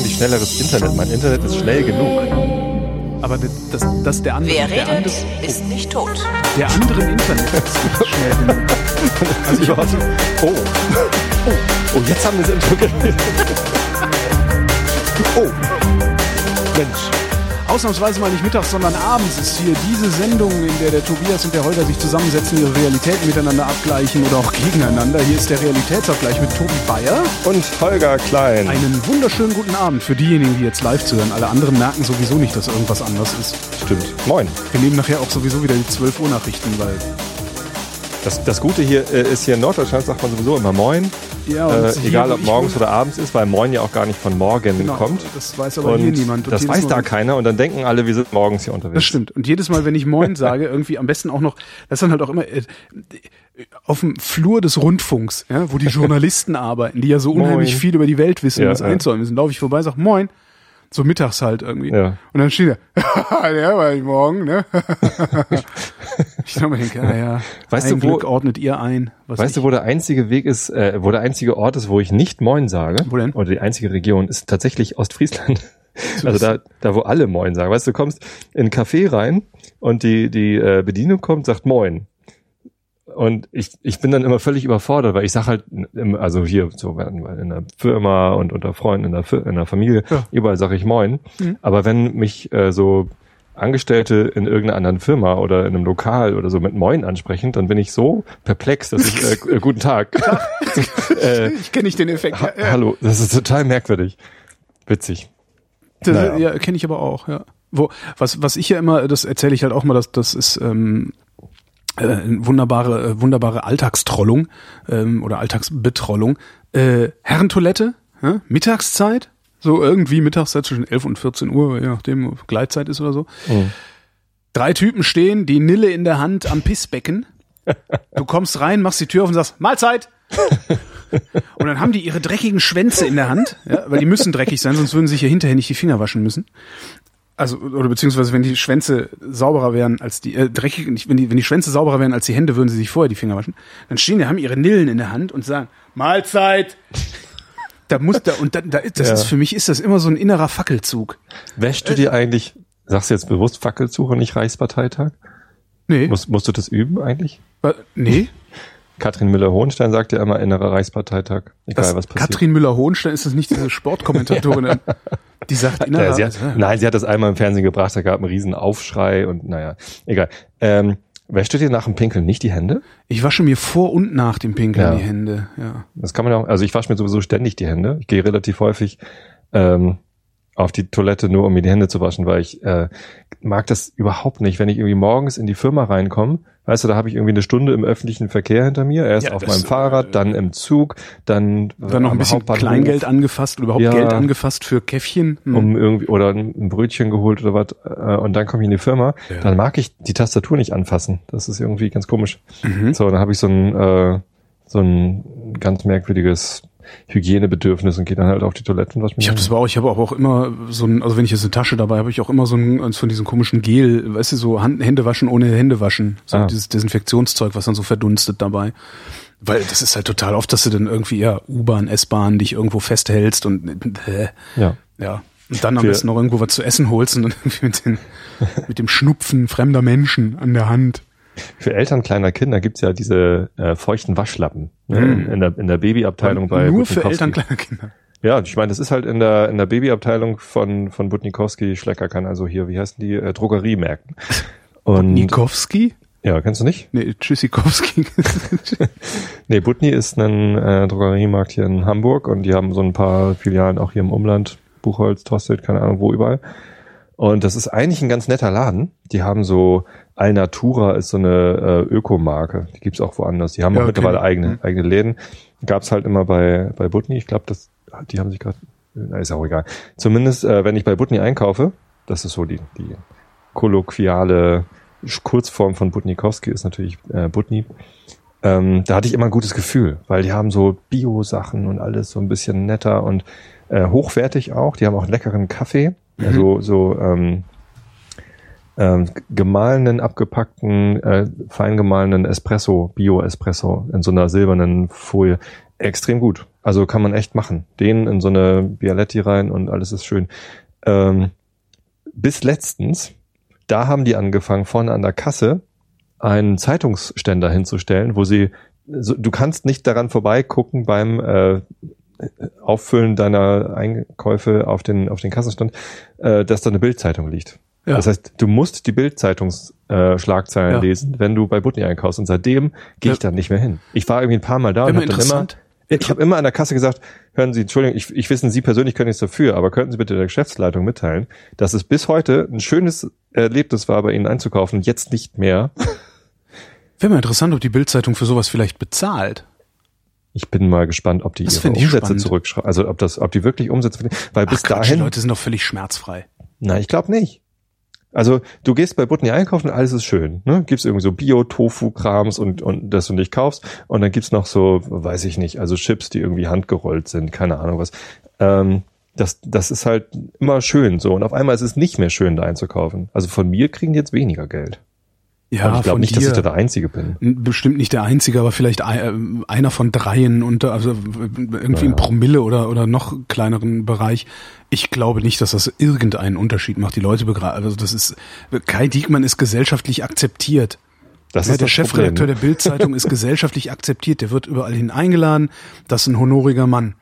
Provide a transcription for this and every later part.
eigentlich schnelleres Internet. Mein Internet ist schnell genug. Aber das, das, der andere. Wer der redet, andere, ist nicht tot. der andere im Internet ist nicht schnell genug. Also ich warte. Oh. Oh. Oh, jetzt haben wir das Intro geredet. Oh. Mensch. Ausnahmsweise mal nicht mittags, sondern abends ist hier diese Sendung, in der der Tobias und der Holger sich zusammensetzen, ihre Realitäten miteinander abgleichen oder auch gegeneinander. Hier ist der Realitätsabgleich mit Tobi Bayer. Und Holger Klein. Einen wunderschönen guten Abend für diejenigen, die jetzt live zuhören. Alle anderen merken sowieso nicht, dass irgendwas anders ist. Stimmt. Moin. Wir nehmen nachher auch sowieso wieder die 12 Uhr Nachrichten, weil Das, das Gute hier äh, ist hier in Norddeutschland sagt man sowieso immer Moin. Ja, Äh, egal ob morgens oder abends ist, weil Moin ja auch gar nicht von morgen Genau, kommt. Das weiß aber Und hier niemand. Und das weiß da keiner und dann denken alle, wir sind morgens hier unterwegs. Das stimmt. Und jedes Mal, wenn ich Moin sage, irgendwie am besten auch noch, das ist dann halt auch immer äh, auf dem Flur des Rundfunks, ja, wo die Journalisten arbeiten, die ja so unheimlich Moin. viel über die Welt wissen, Ja, das ja. einzuräumen müssen, laufe ich vorbei, sag Moin. So mittags halt irgendwie. Ja. Und dann steht er, der war ich morgen, ne? ich glaube, ich denke, ah, ja, Weißt ein du, wo- ordnet ihr ein. Weißt ich, du, wo der einzige Weg ist, äh, wo der einzige Ort ist, wo ich nicht Moin sage? Wo denn? Oder die einzige Region ist tatsächlich Ostfriesland. Also da, da wo alle Moin sagen. Weißt du, du kommst in ein Café rein und die, die äh, Bedienung kommt, sagt Moin. Und ich, ich bin dann immer völlig überfordert, weil ich sag halt, also hier so in der Firma und unter Freunden, in der, Fir- in der Familie, Ja. überall sage ich Moin. Mhm. Aber wenn mich äh, so Angestellte in irgendeiner anderen Firma oder in einem Lokal oder so mit Moin ansprechen, dann bin ich so perplex, dass ich äh, äh, guten Tag. äh, ich kenne nicht den Effekt. ha. Hallo, das ist total merkwürdig. Witzig. Das, Naja. Ja, kenne ich aber auch, ja. Wo, was, was ich ja immer, das erzähle ich halt auch mal, das, das ist ähm, äh, wunderbare, äh, wunderbare Alltagstrollung ähm, oder Alltagsbetrollung. Äh, Herrentoilette, ja? Mittagszeit, so irgendwie Mittagszeit zwischen 11 und 14 Uhr, je nachdem, ob Gleitzeit ist oder so. Mhm. Drei Typen stehen, die Nille in der Hand am Pissbecken. Du kommst rein, machst die Tür auf und sagst, Mahlzeit! Und dann haben die ihre dreckigen Schwänze in der Hand, ja, weil die müssen dreckig sein, sonst würden sie sich ja hinterher nicht die Finger waschen müssen. Also, oder beziehungsweise wenn die Schwänze sauberer wären als die, äh, dreckig, wenn die, wenn die Schwänze sauberer wären als die Hände, würden sie sich vorher die Finger waschen. Dann stehen die, haben ihre Nillen in der Hand und sagen, Mahlzeit! Da muss da, und da, da ist, das Ja. ist, für mich ist das immer so ein innerer Fackelzug. Wäschst du dir eigentlich, sagst du jetzt bewusst Fackelzug und nicht Reichsparteitag? Nee, Musst, musst du das üben eigentlich? nee. Katrin Müller-Hohenstein sagt ja immer innerer Reichsparteitag. Egal Das, was passiert. Katrin Müller-Hohenstein ist das nicht diese Sportkommentatorin, die sagt innerer, Ja, sie hat, nein, sie hat das einmal im Fernsehen gebracht, da gab einen riesen Aufschrei und naja, egal. Ähm, wäschst du dir nach dem Pinkeln nicht die Hände? ich wasche mir vor und nach dem Pinkeln Ja. die Hände, ja. Das kann man ja auch, also ich wasche mir sowieso ständig die Hände. Ich gehe relativ häufig ähm, auf die Toilette, nur um mir die Hände zu waschen, weil ich äh, mag das überhaupt nicht, wenn ich irgendwie morgens in die Firma reinkomme. Weißt du, da habe ich irgendwie eine Stunde im öffentlichen Verkehr hinter mir, erst Ja, auf meinem Fahrrad, dann im Zug, dann, Dann noch ein bisschen Hauptbahnhof, Kleingeld angefasst oder überhaupt Ja. Geld angefasst für Käffchen. Hm. um irgendwie oder ein Brötchen geholt oder was äh, und dann komme ich in die Firma, Ja. dann mag ich die Tastatur nicht anfassen. Das ist irgendwie ganz komisch. Mhm. So, dann habe ich so ein äh, so ein ganz merkwürdiges Hygienebedürfnis und gehe dann halt auf die Toilette und wasche mich. Ich habe das aber auch, ich habe auch immer so ein, also wenn ich jetzt eine Tasche dabei habe, habe ich auch immer so ein, eins von diesen komischen Gel, weißt du, so Hand, Hände waschen ohne Hände waschen. So Ah. dieses Desinfektionszeug, was dann so verdunstet dabei. Weil das ist halt total oft, dass du dann irgendwie, ja, U-Bahn, S-Bahn dich irgendwo festhältst und äh, ja. ja. Und dann am besten noch irgendwo was zu essen holst und dann irgendwie mit, den, mit dem Schnupfen fremder Menschen an der Hand. Für Eltern kleiner Kinder gibt's ja diese äh, feuchten Waschlappen ne, Mhm. in, der in der Babyabteilung bei Nur für Butnikowski. Eltern kleiner Kinder. Ja, ich meine, das ist halt in der in der Babyabteilung von von Butnikowski Schleckerkan, also hier, wie heißen die äh, Drogeriemärkten. Und Nikowski? ja, kennst du nicht? Nee, Tschüssikowski. Nee, Butni ist ein äh, Drogeriemarkt hier in Hamburg und die haben so ein paar Filialen auch hier im Umland, Buchholz, Tosted, keine Ahnung wo überall. Und das ist eigentlich ein ganz netter Laden. Die haben so Alnatura ist so eine äh, Ökomarke. Die gibt's auch woanders. Die haben Ja, auch mittlerweile kenn ich. eigene, Mhm. eigene Läden. Gab's halt immer bei, bei Butni. Ich glaube, das, die haben sich gerade, ist auch egal. Zumindest, äh, wenn ich bei Butni einkaufe, das ist so die, die kolloquiale Kurzform von Butnikowski ist natürlich äh, Butni. Ähm, da hatte ich immer ein gutes Gefühl, weil die haben so Bio-Sachen und alles so ein bisschen netter und äh, hochwertig auch. Die haben auch einen leckeren Kaffee, Mhm. also so ähm, ähm, gemahlenen, abgepackten, äh, fein gemahlenen Espresso, Bio-Espresso in so einer silbernen Folie. extrem gut. Also kann man echt machen. Den in so eine Bialetti rein und alles ist schön. Ähm, bis letztens, da haben die angefangen, vorne an der Kasse einen Zeitungsständer hinzustellen, wo sie, so, du kannst nicht daran vorbeigucken beim äh, Auffüllen deiner Einkäufe auf den, auf den Kassenstand, äh, dass da eine Bildzeitung liegt. Ja. Das heißt, du musst die Bildzeitungsschlagzeilen äh, Ja. lesen, wenn du bei Butni einkaufst. Und seitdem gehe ich Ja. dann nicht mehr hin. Ich war irgendwie ein paar Mal da und Immer habe dann immer, ich habe immer an der Kasse gesagt, hören Sie, Entschuldigung, ich, ich wissen, Sie persönlich können nichts dafür, aber könnten Sie bitte der Geschäftsleitung mitteilen, dass es bis heute ein schönes Erlebnis war, bei Ihnen einzukaufen, jetzt nicht mehr. Wäre mal interessant, ob die Bildzeitung für sowas vielleicht bezahlt. Ich bin mal gespannt, ob die Das ihre Umsätze zurückschreiben, also ob das, ob die wirklich Umsätze, weil bis Ach Quatsch, die dahin, Leute sind doch völlig schmerzfrei. na, ich glaube nicht. Also du gehst bei Butni einkaufen und alles ist schön. Ne? Gibt's irgendwie so Bio-Tofu-Krams und, und das du nicht kaufst. Und dann gibt's noch so, weiß ich nicht, also Chips, die irgendwie handgerollt sind, keine Ahnung was. Ähm, das, das ist halt immer schön so. Und auf einmal ist es nicht mehr schön, da einzukaufen. Also von mir kriegen die jetzt weniger Geld. Ja, Aber ich glaube nicht, dass dir. ich da der Einzige bin. Bestimmt nicht der einzige, aber vielleicht ein, äh, einer von dreien und also irgendwie im Ja. Promille oder oder noch kleineren Bereich. Ich glaube nicht, dass das irgendeinen Unterschied macht. Die Leute begreifen, also das ist Kai Diekmann ist gesellschaftlich akzeptiert. Das Ja, ist der das Chefredakteur Problem. der Bildzeitung ist gesellschaftlich akzeptiert. Der wird überall hin eingeladen. Das ist ein honoriger Mann.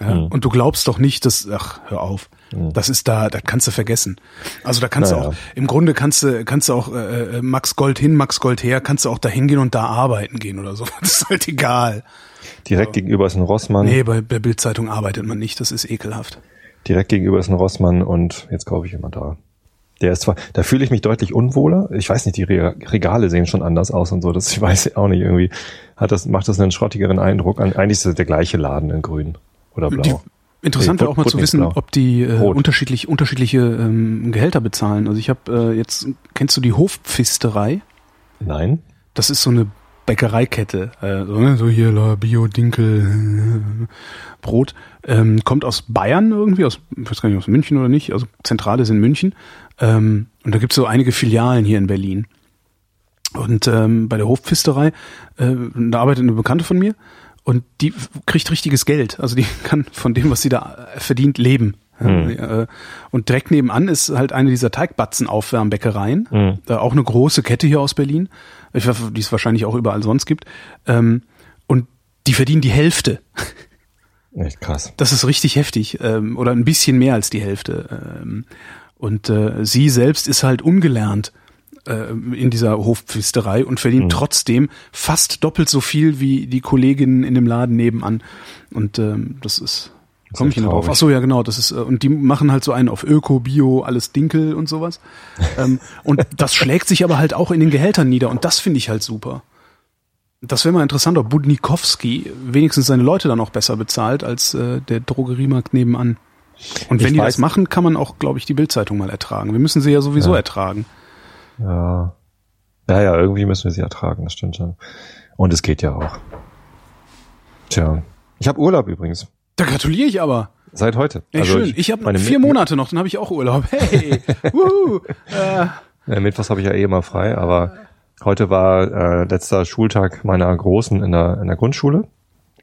Ja, Hm. Und du glaubst doch nicht, dass, ach, hör auf. Das ist da, das kannst du vergessen. Also da kannst Naja. du auch, im Grunde kannst du, kannst du auch äh, äh, Max Gold hin, Max Gold her, kannst du auch da hingehen und da arbeiten gehen oder so. Das ist halt egal. Direkt gegenüber ist ein Rossmann. Nee, bei der Bildzeitung arbeitet man nicht, das ist ekelhaft. Direkt gegenüber ist ein Rossmann und jetzt kaufe ich immer da. Der ist zwar, da fühle ich mich deutlich unwohler. Ich weiß nicht, die Re Regale sehen schon anders aus und so. Das ich weiß auch nicht irgendwie. Hat das macht das einen schrottigeren Eindruck? An- Eigentlich ist es der gleiche Laden in Grün oder Blau. Die, interessant Nee, wäre auch mal zu wissen, blau. ob die äh, unterschiedlich unterschiedliche ähm, Gehälter bezahlen. Also ich habe äh, jetzt, kennst du die Hofpfisterei? Nein. Das ist so eine Bäckereikette, äh, so, ne, so hier la, Bio, Dinkel, äh, Brot. Ähm, kommt aus Bayern irgendwie, aus, ich weiß gar nicht, aus München oder nicht, also Zentrale ist in München. Ähm, und da gibt's so einige Filialen hier in Berlin. Und ähm, bei der Hofpfisterei, äh, da arbeitet eine Bekannte von mir und die kriegt richtiges Geld. Also die kann von dem, was sie da verdient, leben. Ja, äh, Und direkt nebenan ist halt eine dieser Teigbatzen-Aufwärmbäckereien. Mhm. Auch eine große Kette hier aus Berlin, die es wahrscheinlich auch überall sonst gibt. Ähm, und die verdienen die Hälfte. Echt krass. Das ist richtig heftig. Ähm, oder ein bisschen mehr als die Hälfte. Ähm, und äh, sie selbst ist halt ungelernt äh, in dieser Hofpfisterei und verdient Mhm. trotzdem fast doppelt so viel wie die Kolleginnen in dem Laden nebenan. Und ähm, das ist. Komme ich nicht drauf. Ach so, ja, genau. Das ist äh, und die machen halt so einen auf Öko, Bio, alles Dinkel und sowas. ähm, und das schlägt sich aber halt auch in den Gehältern nieder und das finde ich halt super. Das wäre mal interessant, ob Budnikowski wenigstens seine Leute dann auch besser bezahlt als äh, der Drogeriemarkt nebenan. Und wenn Ich die weiß- das machen, kann man auch, glaube ich, die Bildzeitung mal ertragen. Wir müssen sie ja sowieso Ja. ertragen. Ja. Ja, ja, irgendwie müssen wir sie ertragen, das stimmt schon. Und es geht ja auch. Tja. Ich habe Urlaub übrigens. Da gratuliere ich aber. Seit heute. Ey, Also schön. Ich habe meine vier Monate noch, dann habe ich auch Urlaub. Hey, wuhu. äh, Äh, Mittwochs habe ich ja eh immer frei, aber heute war äh, letzter Schultag meiner Großen in der, in der Grundschule.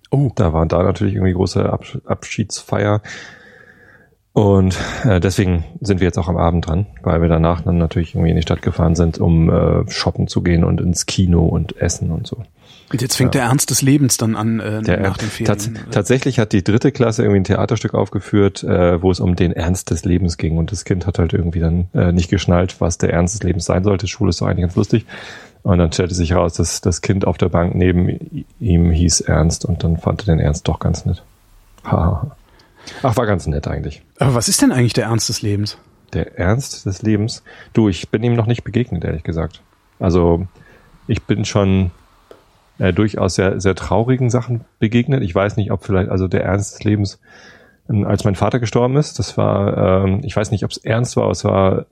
oh, Da war da natürlich irgendwie große Absch Abschiedsfeier. Und äh, deswegen sind wir jetzt auch am Abend dran, weil wir danach dann natürlich irgendwie in die Stadt gefahren sind, um äh, shoppen zu gehen und ins Kino und essen und so. und jetzt fängt der Ernst des Lebens dann an äh, Der, nach den tats Ferien. tatsächlich hat die dritte Klasse irgendwie ein Theaterstück aufgeführt, äh, wo es um den Ernst des Lebens ging. Und das Kind hat halt irgendwie dann äh, nicht geschnallt, was der Ernst des Lebens sein sollte. Schule ist doch eigentlich ganz lustig. Und dann stellte sich heraus, dass das Kind auf der Bank neben ihm hieß Ernst und dann fand er den Ernst doch ganz nett. Haha. Ach, war ganz nett eigentlich. Aber was ist denn eigentlich der Ernst des Lebens? Der Ernst des Lebens. Du, ich bin ihm noch nicht begegnet, ehrlich gesagt. Also, ich bin schon äh, durchaus sehr, sehr traurigen Sachen begegnet. Ich weiß nicht, ob vielleicht, also der Ernst des Lebens, ähm, als mein Vater gestorben ist, das war, ähm, ich weiß nicht, ob es ernst war, aber es war,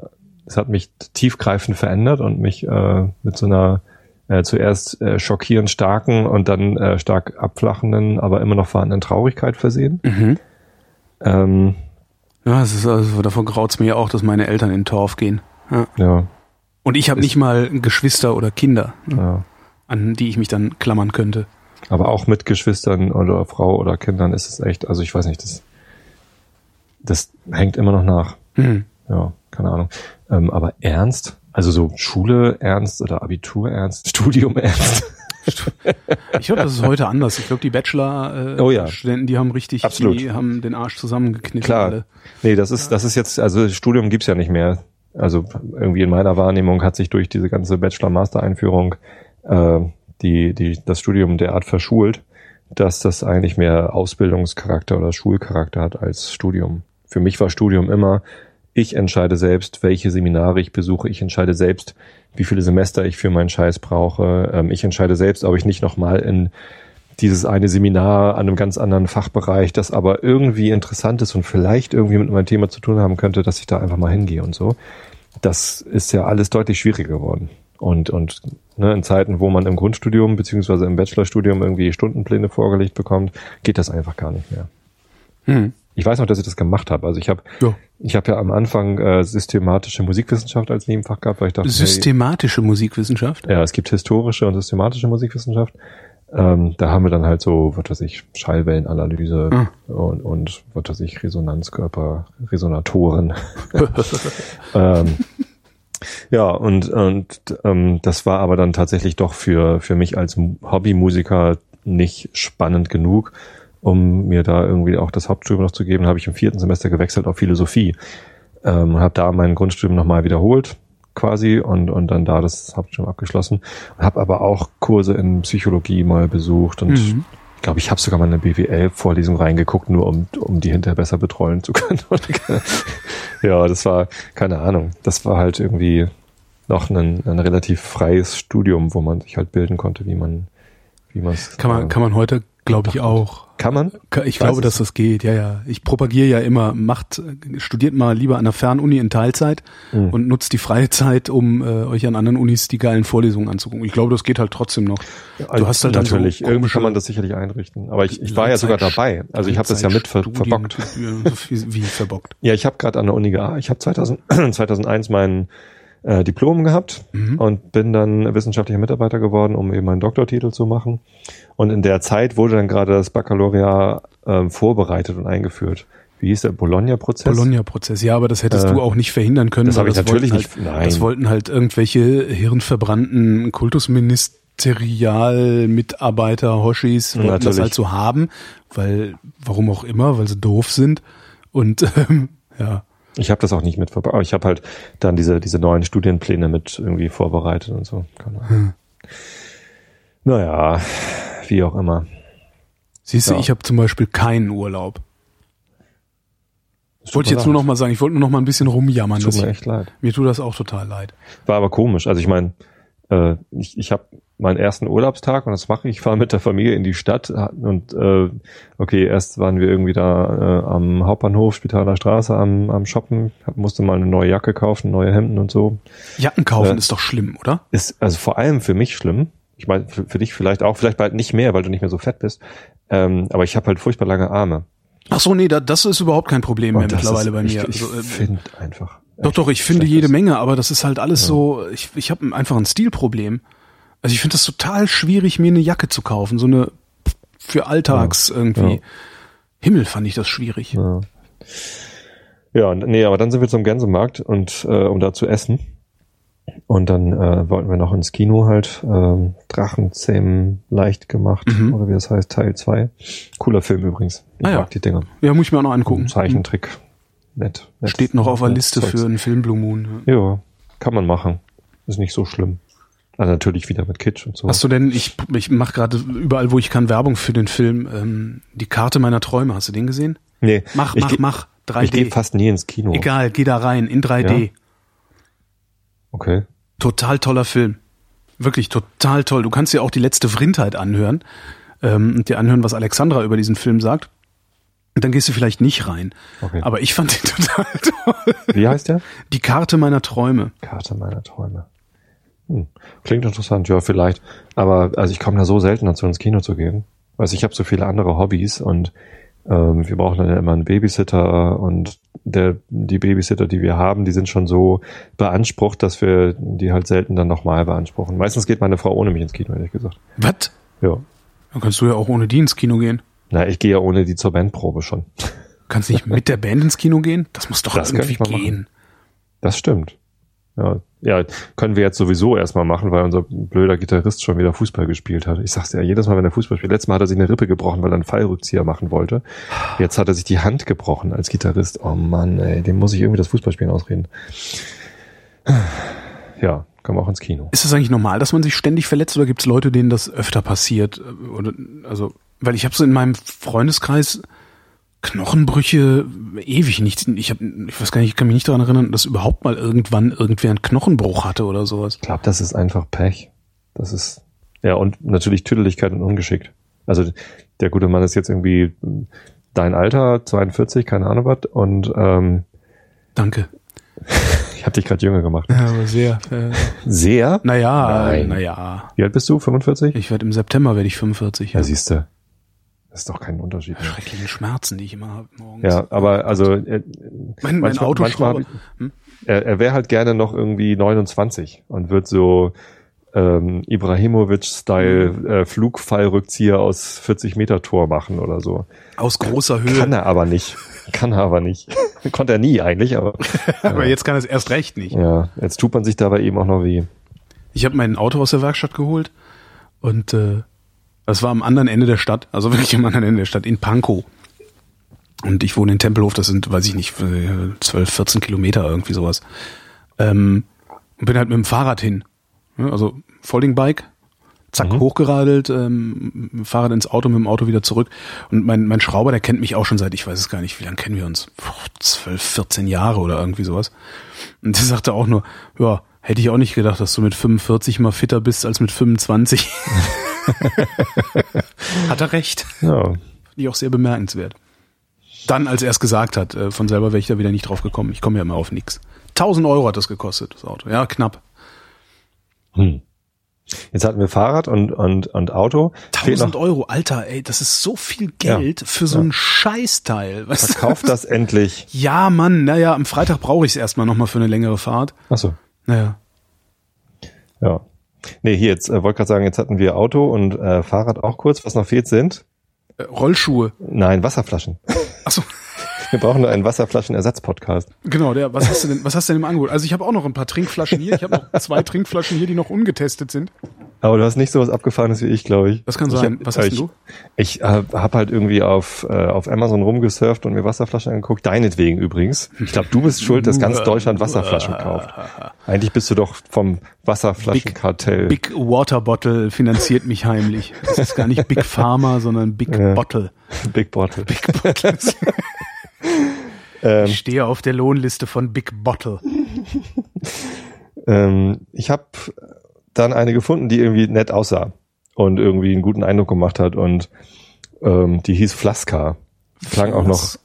es hat mich tiefgreifend verändert und mich äh, mit so einer äh, zuerst äh, schockierend starken und dann äh, stark abflachenden, aber immer noch vorhandenen Traurigkeit versehen. Mhm. Ähm, Ja, es ist, also, davon graut's mir ja auch, dass meine Eltern in den Torf gehen. Ja. ja, Und ich habe nicht mal Geschwister oder Kinder, ne, ja. an die ich mich dann klammern könnte. Aber auch mit Geschwistern oder Frau oder Kindern ist es echt, also ich weiß nicht, das, das hängt immer noch nach. Hm. Ja, keine Ahnung. Ähm, aber ernst, also so Schule ernst oder Abitur ernst, Studium ernst. Ich glaube, das ist heute anders. Ich glaube, die Bachelor-Studenten, Oh ja. die haben richtig, Absolut. die haben den Arsch zusammengekniffen. Klar. Alle. Nee, das ist, das ist jetzt, also Studium gibt's ja nicht mehr. Also irgendwie in meiner Wahrnehmung hat sich durch diese ganze Bachelor-Master-Einführung äh, die, die, das Studium derart verschult, dass das eigentlich mehr Ausbildungscharakter oder Schulcharakter hat als Studium. Für mich war Studium immer, ich entscheide selbst, welche Seminare ich besuche, ich entscheide selbst, wie viele Semester ich für meinen Scheiß brauche, ähm, ich entscheide selbst, ob ich nicht nochmal in dieses eine Seminar an einem ganz anderen Fachbereich, das aber irgendwie interessant ist und vielleicht irgendwie mit meinem Thema zu tun haben könnte, dass ich da einfach mal hingehe und so. Das ist ja alles deutlich schwieriger geworden. Und, und ne, in Zeiten, wo man im Grundstudium beziehungsweise im Bachelorstudium irgendwie Stundenpläne vorgelegt bekommt, geht das einfach gar nicht mehr. Hm. Ich weiß noch, dass ich das gemacht habe. Also ich habe Ja. ich habe ja am Anfang äh, systematische Musikwissenschaft als Nebenfach gehabt, weil ich dachte, hey, Systematische Musikwissenschaft. ja, es gibt historische und systematische Musikwissenschaft. Ähm, da haben wir dann halt so, was weiß ich, Schallwellenanalyse Ah. und, und was weiß ich, Resonanzkörper, Resonatoren. ähm, ja, und, und ähm, das war aber dann tatsächlich doch für, für mich als Mu- Hobbymusiker nicht spannend genug, um mir da irgendwie auch das Hauptstudium noch zu geben. habe ich im vierten Semester gewechselt auf Philosophie ähm, und habe da mein Grundstudium nochmal wiederholt quasi und, und dann da das Hauptstudium abgeschlossen. Habe aber auch Kurse in Psychologie mal besucht und Mhm. ich glaube, ich habe sogar mal eine BWL-Vorlesung reingeguckt, nur um, um die hinterher besser betreuen zu können. ja, das war, keine Ahnung, das war halt irgendwie noch ein, ein relativ freies Studium, wo man sich halt bilden konnte, wie man wie man es Kann man, kann man heute, glaube ich, auch. kann man Ich glaube, dass das geht, ja, ja. Ich propagiere ja immer, macht, studiert mal lieber an der Fernuni in Teilzeit Mhm. und nutzt die freie Zeit, um äh, euch an anderen Unis die geilen Vorlesungen anzugucken. Ich glaube, das geht halt trotzdem noch. Du hast halt dann so natürlich irgendwie kann man das sicherlich einrichten, aber ich, ich war ja sogar dabei, also ich habe das ja mit ver verbockt. Wie, wie verbockt. Ja, ich habe gerade an der Uni GA, ich habe 2000, 2001 mein äh, Diplom gehabt Mhm. und bin dann wissenschaftlicher Mitarbeiter geworden, um eben meinen Doktortitel zu machen. Und in der Zeit wurde dann gerade das Baccalaureat ähm, vorbereitet und eingeführt. Wie hieß der Bologna-Prozess? Bologna-Prozess, ja, aber das hättest Äh, du auch nicht verhindern können. das habe ich natürlich wollten nicht- Halt, nein. Das wollten halt irgendwelche hirnverbrannten Kultusministerial-Mitarbeiter, Hoshis, wollten das Natürlich. halt so haben, weil, warum auch immer, weil sie doof sind. Und ähm, ja, Ich habe das auch nicht mit verbaut. Ich habe halt dann diese, diese neuen Studienpläne mit irgendwie vorbereitet und so. Hm. Naja, wie auch immer. siehst du, Ja. ich habe zum Beispiel keinen Urlaub. Ich wollte jetzt nur noch mal sagen, ich wollte nur noch mal ein bisschen rumjammern. Tut mir echt leid. mir tut das auch total leid. War aber komisch. Also ich meine, äh, ich, ich habe meinen ersten Urlaubstag und das mache ich. Ich fahre mit der Familie in die Stadt und äh, okay, erst waren wir irgendwie da äh, am Hauptbahnhof, Spitaler Straße am, am Shoppen, hab, musste mal eine neue Jacke kaufen, neue Hemden und so. Jacken kaufen Äh, ist doch schlimm, oder? Ist also vor allem für mich schlimm. Ich meine, für, für dich vielleicht auch, vielleicht bald nicht mehr, weil du nicht mehr so fett bist. Ähm, aber ich habe halt furchtbar lange Arme. Ach so, nee, da, das ist überhaupt kein Problem mehr Und mittlerweile ist, bei mir. Ich, ich Also, äh, finde einfach. Doch, doch, ich finde jede ist. Menge, aber das ist halt alles so, ich, ich habe einfach ein Stilproblem. Also ich finde das total schwierig, mir eine Jacke zu kaufen, so eine für Alltags irgendwie. ja. Himmel fand ich das schwierig. Ja. ja, nee, aber dann sind wir zum Gänsemarkt und äh, um da zu essen. Und dann äh, wollten wir noch ins Kino halt ähm, Drachenzähmen leicht gemacht, Mhm. oder wie das heißt, Teil 2. Cooler Film übrigens. Ich Ah ja. mag die Dinger. Ja, muss ich mir auch noch angucken. Zeichentrick. Nett, nett. Steht noch auf der Liste Zeugs. für einen Film Blue Moon. ja. Ja, kann man machen. Ist nicht so schlimm. Also natürlich wieder mit Kitsch und so. Hast du denn, ich, ich mache gerade überall, wo ich kann, Werbung für den Film ähm, Die Karte meiner Träume. Hast du den gesehen? nee, Mach, mach, geh- mach. Ich gehe 3D. fast nie ins Kino. Egal, geh da rein, in 3D. Ja? Okay. Total toller Film. Wirklich total toll. Du kannst dir auch die letzte Vrindheit anhören ähm, und dir anhören, was Alexandra über diesen Film sagt. Und dann gehst du vielleicht nicht rein. Okay. Aber ich fand den total toll. Wie heißt der? Die Karte meiner Träume. Karte meiner Träume. Hm. Klingt interessant, ja, vielleicht. Aber also ich komme da so selten dazu, ins Kino zu gehen. Also ich habe so viele andere Hobbys und ähm, wir brauchen dann ja immer einen Babysitter und der, die Babysitter, die wir haben, die sind schon so beansprucht, dass wir die halt selten dann nochmal beanspruchen. Meistens geht meine Frau ohne mich ins Kino, ehrlich gesagt. Was? Ja. Dann kannst du ja auch ohne die ins Kino gehen. Na, ich gehe ja ohne die zur Bandprobe schon. Kannst nicht mit der Band ins Kino gehen? Das muss doch Das irgendwie gehen. Das stimmt. Ja, ja, können wir jetzt sowieso erstmal machen, weil unser blöder Gitarrist schon wieder Fußball gespielt hat. Ich sag's dir ja jedes Mal, wenn er Fußball spielt. Letztes Mal hat er sich eine Rippe gebrochen, weil er einen Fallrückzieher machen wollte. Jetzt hat er sich die Hand gebrochen als Gitarrist. Oh Mann, ey, dem muss ich irgendwie das Fußballspielen ausreden. Ja, können wir auch ins Kino. Ist es eigentlich normal, dass man sich ständig verletzt oder gibt es Leute, denen das öfter passiert? Oder, also, weil ich habe so in meinem Freundeskreis Knochenbrüche ewig nicht. Ich hab, ich weiß gar nicht, ich kann mich nicht daran erinnern, dass überhaupt mal irgendwann irgendwer einen Knochenbruch hatte oder sowas. Ich glaube, das ist einfach Pech. Das ist, ja, und natürlich Tüdeligkeit und ungeschickt. Also der gute Mann ist jetzt irgendwie dein Alter, 42, keine Ahnung was, und ähm, Danke. ich habe dich gerade jünger gemacht. Ja, aber sehr. Äh, Sehr? naja, naja. Wie alt bist du? 45? Ich werde im September werde ich 45. Ja, siehst du. Das ist doch kein Unterschied. Mehr. Schrecklichen Schmerzen, die ich immer habe morgens. Ja, aber also äh, mein, mein Auto manchmal ich- er, er wäre halt gerne noch irgendwie 29 und wird so ähm, Ibrahimovic-Style äh, Flugfallrückzieher aus 40 Meter Tor machen oder so. aus großer Höhe. Kann er aber nicht. Kann er aber nicht. Konnte er nie eigentlich, aber aber jetzt kann es erst recht nicht. ja, jetzt tut man sich dabei eben auch noch weh. Ich habe mein Auto aus der Werkstatt geholt und äh, das war am anderen Ende der Stadt, also wirklich am anderen Ende der Stadt, in Pankow. Und ich wohne in Tempelhof, das sind, weiß ich nicht, äh, 12, 14 Kilometer, irgendwie sowas. Ähm, und bin halt mit dem Fahrrad hin. Also Folding Bike, zack, hochgeradelt, ähm, Fahrrad ins Auto, mit dem Auto wieder zurück. Und mein, mein Schrauber, der kennt mich auch schon seit, ich weiß es gar nicht, wie lange kennen wir uns? Puh, 12, 14 Jahre oder irgendwie sowas. Und der sagte auch nur, ja, hätte ich auch nicht gedacht, dass du mit 45 mal fitter bist als mit 25. hat er recht. Ja, Finde ich auch sehr bemerkenswert. Dann, als er es gesagt hat, äh, von selber wäre ich da wieder nicht drauf gekommen. Ich komme ja immer auf nix. 1000 Euro hat das gekostet, das Auto. Ja, knapp. hm. Jetzt hatten wir Fahrrad und und und Auto. Fehlt 1000 noch, Euro, Alter, ey, das ist so viel Geld für so ein Scheißteil. Weißt du? verkauft das endlich. Ja, Mann, naja, am Freitag brauche ich es erstmal nochmal für eine längere Fahrt. Achso. Naja. Ja. Nee, hier jetzt äh, wollte gerade sagen, jetzt hatten wir Auto und äh, Fahrrad auch kurz. Was noch fehlt sind? Äh, Rollschuhe. Nein, Wasserflaschen. Achso, Wir brauchen nur einen Wasserflaschenersatz-Podcast. genau, der, was hast du denn, was hast du denn im Angebot? Also ich habe auch noch ein paar Trinkflaschen hier. Ich habe noch zwei Trinkflaschen hier, die noch ungetestet sind. Aber du hast nicht sowas abgefahrenes wie ich, glaube ich. Das kann Ich sein. hab- Was hast ich, du? Ich äh, habe halt irgendwie auf, äh, auf Amazon rumgesurft und mir Wasserflaschen angeguckt. Deinetwegen übrigens. Ich glaube, du bist schuld, dass ganz Deutschland Wasserflaschen kauft. Eigentlich bist du doch vom Wasserflaschenkartell. Big Water Bottle finanziert mich heimlich. Das ist gar nicht Big Pharma, sondern Big Ja. Bottle. Big Bottle. Big Bottle. Ähm, Ich stehe auf der Lohnliste von Big Bottle. Ähm, ich habe dann eine gefunden, die irgendwie nett aussah und irgendwie einen guten Eindruck gemacht hat und ähm, die hieß Flaska. Klang auch noch,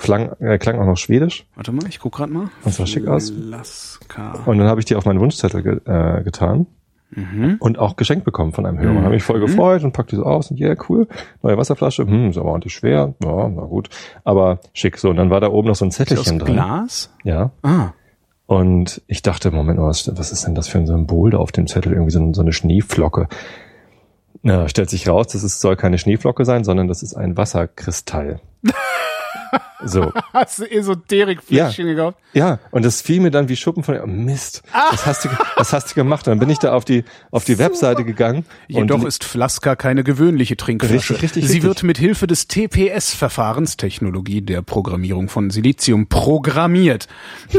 klang, äh, klang auch noch schwedisch Warte mal, ich guck grad mal. und sah schick aus. Flaska. Und dann habe ich die auf meinen Wunschzettel ge äh, getan Mhm. und auch geschenkt bekommen von einem Hörer. Und habe mich voll gefreut und packte die so aus und ja, cool. Neue Wasserflasche, hm, ist aber ordentlich schwer. Ja, na gut. Aber schick so. Und dann war da oben noch so ein Zettelchen drin. Glas? Ja. Ah. Und ich dachte, Moment mal, was, was ist denn das für ein Symbol da auf dem Zettel? Irgendwie so, so eine Schneeflocke. Ja, stellt sich raus, das ist, soll keine Schneeflocke sein, sondern das ist ein Wasserkristall. So. Hast du Esoterik-Fläschchen gekauft? Ja, und das fiel mir dann wie Schuppen von, oh Mist, was hast du, was hast du gemacht? Dann bin ich da auf die, auf die Webseite gegangen. Jedoch ist Flaska keine gewöhnliche Trinkflasche. Richtig, richtig, Sie richtig. wird mit Hilfe des TPS-Verfahrens, Technologie der Programmierung von Silizium, programmiert.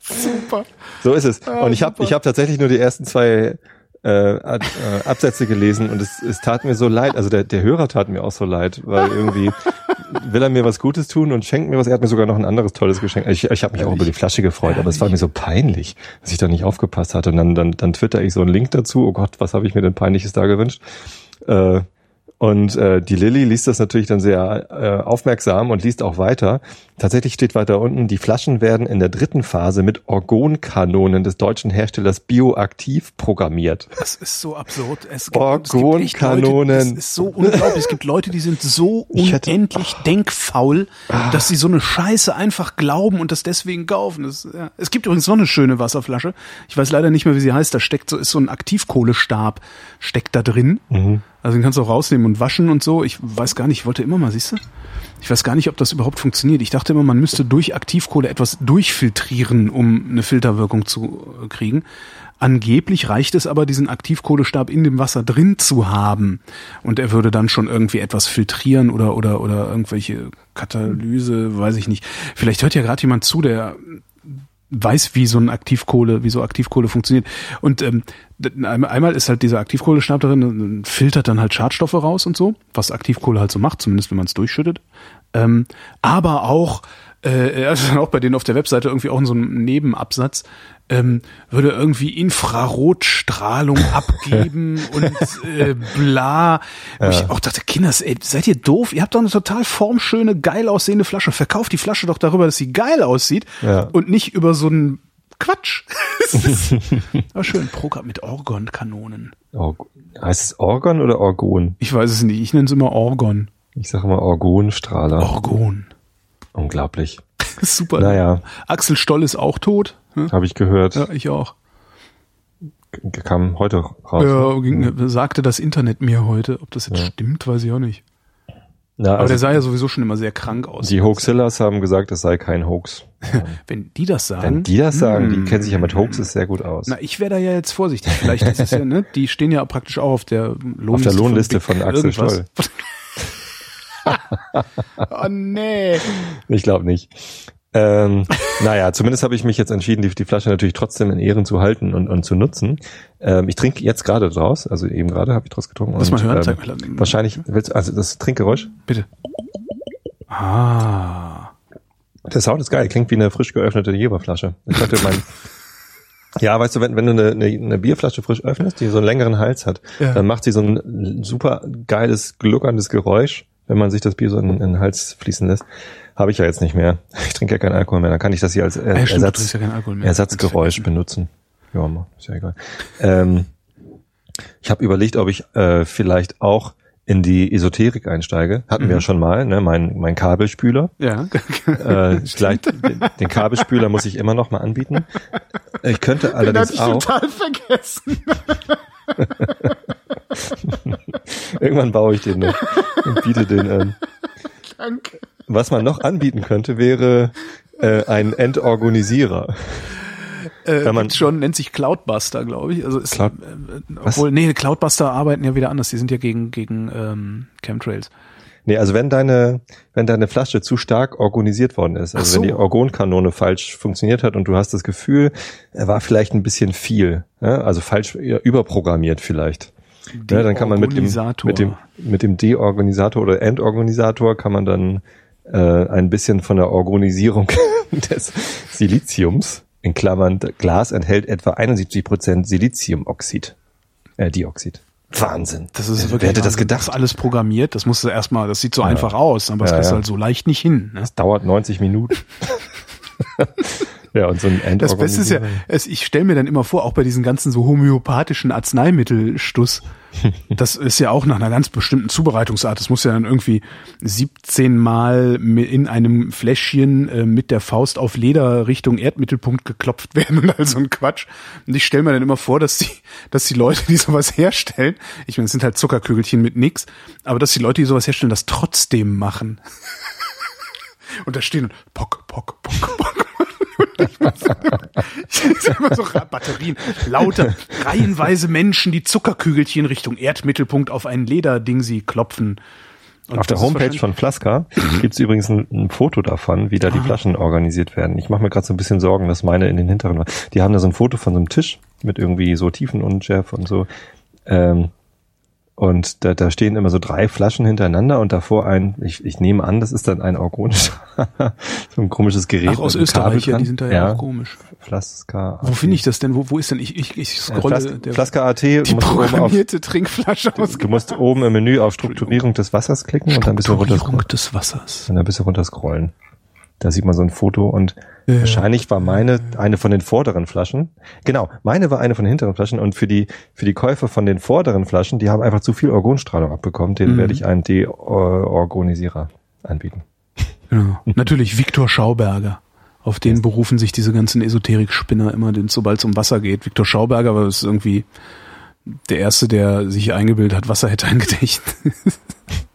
Super. So ist es. Ah, und ich habe super. ich hab tatsächlich nur die ersten zwei äh, äh, Absätze gelesen und es, es tat mir so leid. Also der, der Hörer tat mir auch so leid, weil irgendwie will er mir was Gutes tun und schenkt mir was. Er hat mir sogar noch ein anderes tolles Geschenk. Ich, ich habe mich auch über die Flasche gefreut, aber es war mir so peinlich, dass ich da nicht aufgepasst hatte. Und dann, dann, dann twitter ich so einen Link dazu. Oh Gott, was habe ich mir denn peinliches da gewünscht? Äh, Und äh, die Lilly liest das natürlich dann sehr äh, aufmerksam und liest auch weiter. Tatsächlich steht weiter unten, die Flaschen werden in der dritten Phase mit Orgonkanonen des deutschen Herstellers Bioaktiv programmiert. Das ist so absurd. Es gibt, Orgonkanonen. Es, es ist so unglaublich. Es gibt Leute, die sind so unendlich denkfaul, ah. dass sie so eine Scheiße einfach glauben und das deswegen kaufen. Das, ja. Es gibt übrigens noch eine schöne Wasserflasche. Ich weiß leider nicht mehr, wie sie heißt. Da steckt so, ist so ein Aktivkohlestab, steckt da drin. Mhm. Also den kannst du auch rausnehmen und waschen und so. Ich weiß gar nicht, ich wollte immer mal, siehst du? Ich weiß gar nicht, ob das überhaupt funktioniert. Ich dachte immer, man müsste durch Aktivkohle etwas durchfiltrieren, um eine Filterwirkung zu kriegen. Angeblich reicht es aber, diesen Aktivkohlestab in dem Wasser drin zu haben. Und er würde dann schon irgendwie etwas filtrieren oder, oder, oder irgendwelche Katalyse, weiß ich nicht. Vielleicht hört ja gerade jemand zu, der weiß, wie so ein Aktivkohle, wie so Aktivkohle funktioniert. Und ähm, einmal ist halt dieser Aktivkohlestab darin, filtert dann halt Schadstoffe raus und so, was Aktivkohle halt so macht, zumindest wenn man es durchschüttet. Ähm, aber auch, äh, also auch bei denen auf der Webseite irgendwie auch in so einem Nebenabsatz, ähm, würde irgendwie Infrarotstrahlung abgeben und äh, bla. Ja. ich auch dachte, Kinders, ey, seid ihr doof? Ihr habt doch eine total formschöne, geil aussehende Flasche. Verkauft die Flasche doch darüber, dass sie geil aussieht ja. und nicht über so einen Quatsch. Aber schön, Programm mit Orgon-Kanonen. Org heißt es Orgon oder Orgon? Ich weiß es nicht. Ich nenne es immer Orgon. Ich sage immer Orgonstrahler. Orgon. Unglaublich. Super. Naja. Axel Stoll ist auch tot. Hm? Habe ich gehört. Ja, ich auch. Kam heute raus. Ja, ging, sagte das Internet mir heute. Ob das jetzt ja. stimmt, weiß ich auch nicht. Ja, Aber also der sah ja sowieso schon immer sehr krank aus. Die Hoaxillas haben gesagt, es sei kein Hoax. Wenn die das sagen. Wenn die das sagen, die hm. kennen sich ja mit Hoaxes sehr gut aus. Na, ich wäre da ja jetzt vorsichtig. Vielleicht ist es ja, ne? Die stehen ja praktisch auch auf der Lohnliste. Auf der Lohnliste von, von Axel Stoll. oh nee. Ich glaube nicht. Ähm, naja, zumindest habe ich mich jetzt entschieden, die, die Flasche natürlich trotzdem in Ehren zu halten und, und zu nutzen. Ähm, ich trinke jetzt gerade draus, also eben gerade habe ich draus getrunken. Lass mal hören, ähm, zeig mal. Wahrscheinlich, willst, also das Trinkgeräusch? Bitte. Ah. Der Sound ist geil, klingt wie eine frisch geöffnete Jeberflasche. Ich dachte, mein, ja, weißt du, wenn, wenn du eine, eine, eine Bierflasche frisch öffnest, die so einen längeren Hals hat, ja. dann macht sie so ein super geiles, gluckerndes Geräusch, wenn man sich das Bier so in, in den Hals fließen lässt. Habe ich ja jetzt nicht mehr. Ich trinke ja keinen Alkohol mehr. Dann kann ich das hier als er ja, stimmt, Ersatz, ja Ersatzgeräusch benutzen. Ja, ist ja egal. Ähm, ich habe überlegt, ob ich äh, vielleicht auch in die Esoterik einsteige. Hatten mhm. wir ja schon mal, ne? Mein, mein Kabelspüler. Ja. äh, gleich, den, den Kabelspüler muss ich immer noch mal anbieten. Ich könnte allerdings den auch. Ich total vergessen. Irgendwann baue ich den noch und biete den an. Danke. Was man noch anbieten könnte, wäre äh, ein Endorganisierer. Äh, man schon nennt sich Cloudbuster, glaube ich. Also ist, Cloud äh, obwohl nee, Cloudbuster arbeiten ja wieder anders. Die sind ja gegen gegen ähm, Chemtrails. Nee, also wenn deine wenn deine Flasche zu stark organisiert worden ist, also so. wenn die Orgonkanone falsch funktioniert hat und du hast das Gefühl, er war vielleicht ein bisschen viel, ja? also falsch ja, überprogrammiert vielleicht. Ja, dann kann man mit dem mit dem mit dem Deorganisator oder Endorganisator kann man dann äh, ein bisschen von der Organisierung des Siliziums, in Klammern, Glas enthält etwa 71 Prozent Siliziumoxid, äh, Dioxid. Wahnsinn. Das ist wirklich, Wer hätte das gedacht? Das alles programmiert, das musste erstmal, das sieht so ja. einfach aus, aber das ja, kriegst ja. halt so leicht nicht hin. Ne? Das dauert 90 Minuten. Ja, und so ein Das Beste ist ja, es, ich stelle mir dann immer vor, auch bei diesen ganzen so homöopathischen Arzneimittelstuss, das ist ja auch nach einer ganz bestimmten Zubereitungsart. Das muss ja dann irgendwie 17 Mal in einem Fläschchen äh, mit der Faust auf Leder Richtung Erdmittelpunkt geklopft werden und all so ein Quatsch. Und ich stelle mir dann immer vor, dass die, dass die Leute, die sowas herstellen, ich meine, es sind halt Zuckerkügelchen mit nix, aber dass die Leute, die sowas herstellen, das trotzdem machen. und da stehen pock, pock, pock, pock ich immer so Batterien, lauter, reihenweise Menschen, die Zuckerkügelchen Richtung Erdmittelpunkt auf ein Lederding sie klopfen. Und auf der Homepage von Flaska gibt's übrigens ein, ein, Foto davon, wie da die Flaschen organisiert werden. Ich mache mir gerade so ein bisschen Sorgen, dass meine in den hinteren war. Die haben da so ein Foto von so einem Tisch mit irgendwie so Tiefen und Jeff und so. Ähm, Und da, da stehen immer so drei Flaschen hintereinander und davor ein, ich, ich nehme an, das ist dann ein organischer, so ein komisches Gerät. Ach, aus Österreich, ja, die sind da ja, auch komisch. Flaska. Wo finde ich das denn? Wo, wo ist denn? Ich, ich, ich scrolle. Flas der, Flaska AT. die du oben auf, programmierte Trinkflasche aus. du musst oben im Menü auf Strukturierung des Wassers klicken und dann ein bisschen runter Strukturierung des Wassers. und dann ein bisschen runter scrollen. Da sieht man so ein Foto und Ja. wahrscheinlich war meine eine von den vorderen Flaschen. Genau, meine war eine von den hinteren Flaschen und für die für die Käufer von den vorderen Flaschen, die haben einfach zu viel Orgonstrahlung abbekommen, den Mhm. werde ich einen Deorgonisierer anbieten. Genau. Natürlich Viktor Schauberger. Auf den berufen sich diese ganzen Esoterik-Spinner immer, denn sobald es um Wasser geht. Viktor Schauberger war das irgendwie der Erste, der sich eingebildet hat, Wasser hätte ein Gedächtnis.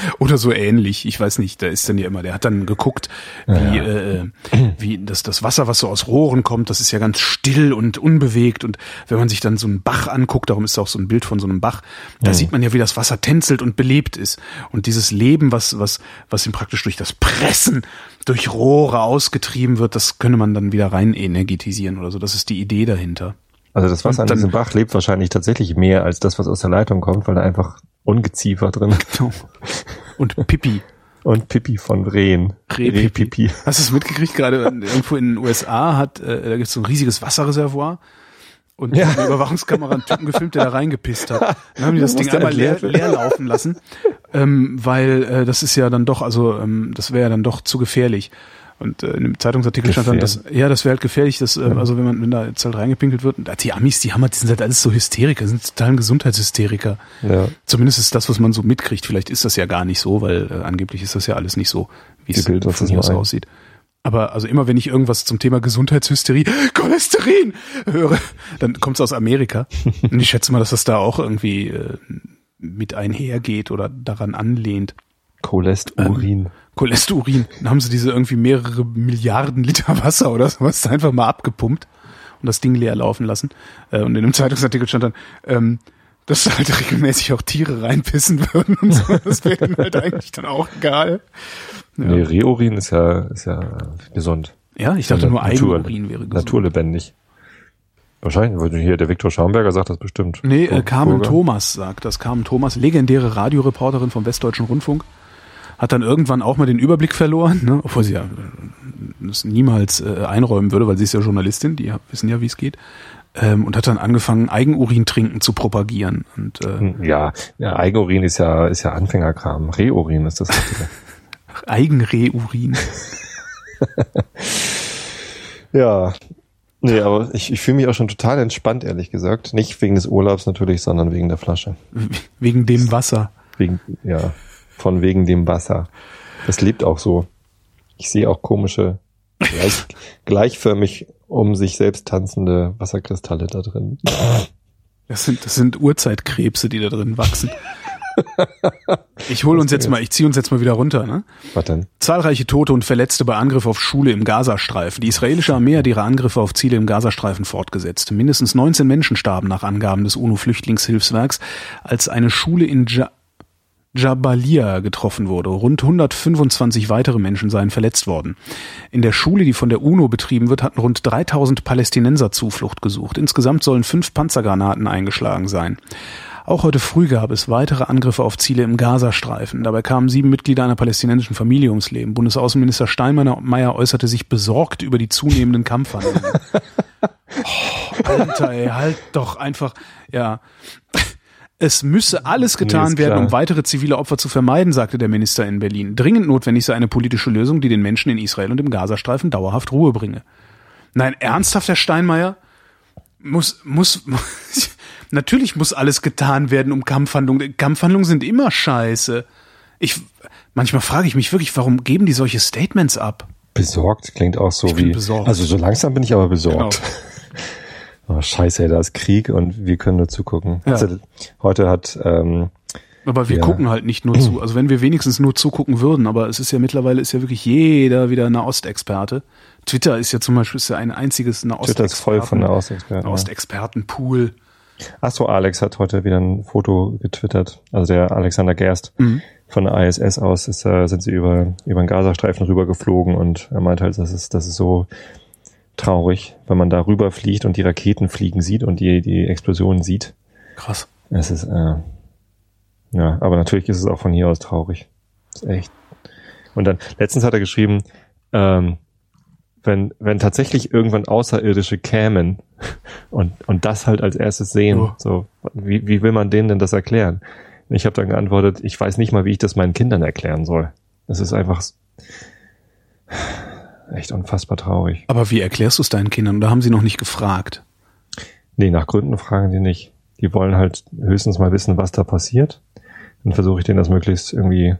Oder so ähnlich. Ich weiß nicht, da ist dann ja immer, der hat dann geguckt, wie, Ja. äh, wie das, das Wasser, was so aus Rohren kommt, das ist ja ganz still und unbewegt. Und wenn man sich dann so einen Bach anguckt, darum ist da auch so ein Bild von so einem Bach, da sieht man ja, wie das Wasser tänzelt und belebt ist. Und dieses Leben, was, was, was ihm praktisch durch das Pressen durch Rohre ausgetrieben wird, das könne man dann wieder rein energetisieren oder so. Das ist die Idee dahinter. Also das Wasser Und an dann- diesem Bach lebt wahrscheinlich tatsächlich mehr als das, was aus der Leitung kommt, weil da einfach Ungeziefer drin Genau. Und Pipi. und Pipi von Rehen. Rehpipi. Hast du es mitgekriegt? Gerade irgendwo in den USA hat, äh, da gibt es so ein riesiges Wasserreservoir. Und Ja. eine Überwachungskamera einen Typen gefilmt, der da reingepisst hat. Dann haben die das Ding einmal leer, leer laufen lassen, ähm, weil äh, das ist ja dann doch, also ähm, das wäre ja dann doch zu gefährlich. Und äh, in dem Zeitungsartikel stand dann, dass, ja, das wäre halt gefährlich, dass, ähm, also wenn man, wenn da jetzt halt reingepinkelt wird, und die Amis, die haben halt, die sind halt alles so Hysteriker, sind totalen Gesundheitshysteriker. Ja. Zumindest ist das, was man so mitkriegt. Vielleicht ist das ja gar nicht so, weil äh, angeblich ist das ja alles nicht so, wie es von hier aus ein. aussieht. Aber also immer wenn ich irgendwas zum Thema Gesundheitshysterie, Cholesterin höre, dann kommt es aus Amerika. Und ich schätze mal, dass das da auch irgendwie äh, mit einhergeht oder daran anlehnt. Cholesturin. Cholesterin. Dann haben sie diese irgendwie mehrere Milliarden Liter Wasser oder sowas einfach mal abgepumpt und das Ding leer laufen lassen. Äh, Und in einem Zeitungsartikel stand dann, ähm, dass da halt regelmäßig auch Tiere reinpissen würden und so. Das wäre dann halt eigentlich dann auch egal. Ja, Nee, Rehurin ist ja, ist ja gesund. ja ich dachte nur Natur- Eigenurin wäre gesund. Naturlebendig. Wahrscheinlich, weil hier der Viktor Schaumberger sagt das bestimmt. Nee, äh, Carmen Burger. Thomas sagt das. Carmen Thomas, legendäre Radioreporterin vom Westdeutschen Rundfunk, hat dann irgendwann auch mal den Überblick verloren, ne? obwohl sie ja äh, das niemals äh, einräumen würde, weil sie ist ja Journalistin, die ja, wissen ja, wie es geht. Ähm, und hat dann angefangen, Eigenurin trinken zu propagieren. Und äh, Ja, ja, Eigenurin ist ja, ist ja Anfängerkram. Rehurin ist das Richtige. Eigenreurin. ja. Nee, aber ich, ich fühle mich auch schon total entspannt, ehrlich gesagt. Nicht wegen des Urlaubs natürlich, sondern wegen der Flasche. Wegen dem Wasser. Wegen, ja, von wegen dem Wasser. Das lebt auch so. Ich sehe auch komische, gleich, gleichförmig um sich selbst tanzende Wasserkristalle da drin. Das sind, das sind Urzeitkrebse, die da drin wachsen. Ich hole uns jetzt mal, ich ziehe uns jetzt mal wieder runter, ne? Was denn? Zahlreiche Tote und Verletzte bei Angriff auf Schule im Gazastreifen. Die israelische Armee hat ihre Angriffe auf Ziele im Gazastreifen fortgesetzt. Mindestens 19 Menschen starben nach Angaben des UNO-Flüchtlingshilfswerks, als eine Schule in ja Jabalia getroffen wurde. Rund 125 weitere Menschen seien verletzt worden. In der Schule, die von der UNO betrieben wird, hatten rund 3000 Palästinenser Zuflucht gesucht. Insgesamt sollen fünf Panzergranaten eingeschlagen sein. Auch heute früh gab es weitere Angriffe auf Ziele im Gazastreifen. Dabei kamen sieben Mitglieder einer palästinensischen Familie ums Leben. Bundesaußenminister Steinmeier äußerte sich besorgt über die zunehmenden Kampfhandlungen. oh, Alter, ey, halt doch einfach, ja. Es müsse alles Nee, getan ist werden, um weitere zivile Opfer zu vermeiden, sagte der Minister in Berlin. Dringend notwendig sei eine politische Lösung, die den Menschen in Israel und im Gazastreifen dauerhaft Ruhe bringe. Nein, ernsthaft, Herr Steinmeier? Muss, muss, natürlich muss alles getan werden, um Kampfhandlungen. Kampfhandlungen sind immer scheiße. Ich, manchmal frage ich mich wirklich, warum geben die solche Statements ab? Besorgt klingt auch so wie. besorgt. Also so langsam bin ich aber besorgt. Genau. Oh, scheiße, ey, da ist Krieg und wir können nur zugucken. Ja. Also, heute hat ähm, Aber wir Ja. gucken halt nicht nur zu. Also wenn wir wenigstens nur zugucken würden, aber es ist ja mittlerweile ist ja wirklich jeder wieder Nahostexperte. Twitter ist ja zum Beispiel ist ja ein einziges Twitter ist voll von der Ostexperten. Nahostexpertenpool. Achso, Alex hat heute wieder ein Foto getwittert. Also der Alexander Gerst Mhm. von der ISS aus ist, äh, sind sie über, über den Gazastreifen rüber geflogen und er meint halt, das ist, das ist so traurig, wenn man da rüberfliegt und die Raketen fliegen sieht und die, die Explosionen sieht. Krass. Es ist, äh, Ja, aber natürlich ist es auch von hier aus traurig. ist echt. Und dann, letztens hat er geschrieben, ähm, wenn, wenn tatsächlich irgendwann Außerirdische kämen und, und das halt als erstes sehen, Oh. so, wie, wie will man denen denn das erklären? Ich habe dann geantwortet, ich weiß nicht mal, wie ich das meinen Kindern erklären soll. Das ist einfach echt unfassbar traurig. Aber wie erklärst du es deinen Kindern? Oder haben sie noch nicht gefragt? Nee, nach Gründen fragen die nicht. Die wollen halt höchstens mal wissen, was da passiert. Dann versuche ich denen das möglichst irgendwie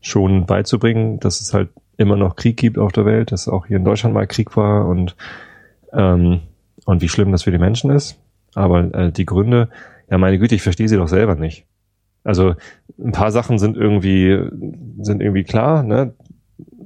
schon beizubringen, dass es halt immer noch Krieg gibt auf der Welt, dass auch hier in Deutschland mal Krieg war und, ähm, und wie schlimm das für die Menschen ist. Aber äh, die Gründe, ja meine Güte, ich verstehe sie doch selber nicht. Also ein paar Sachen sind irgendwie, sind irgendwie klar, ne?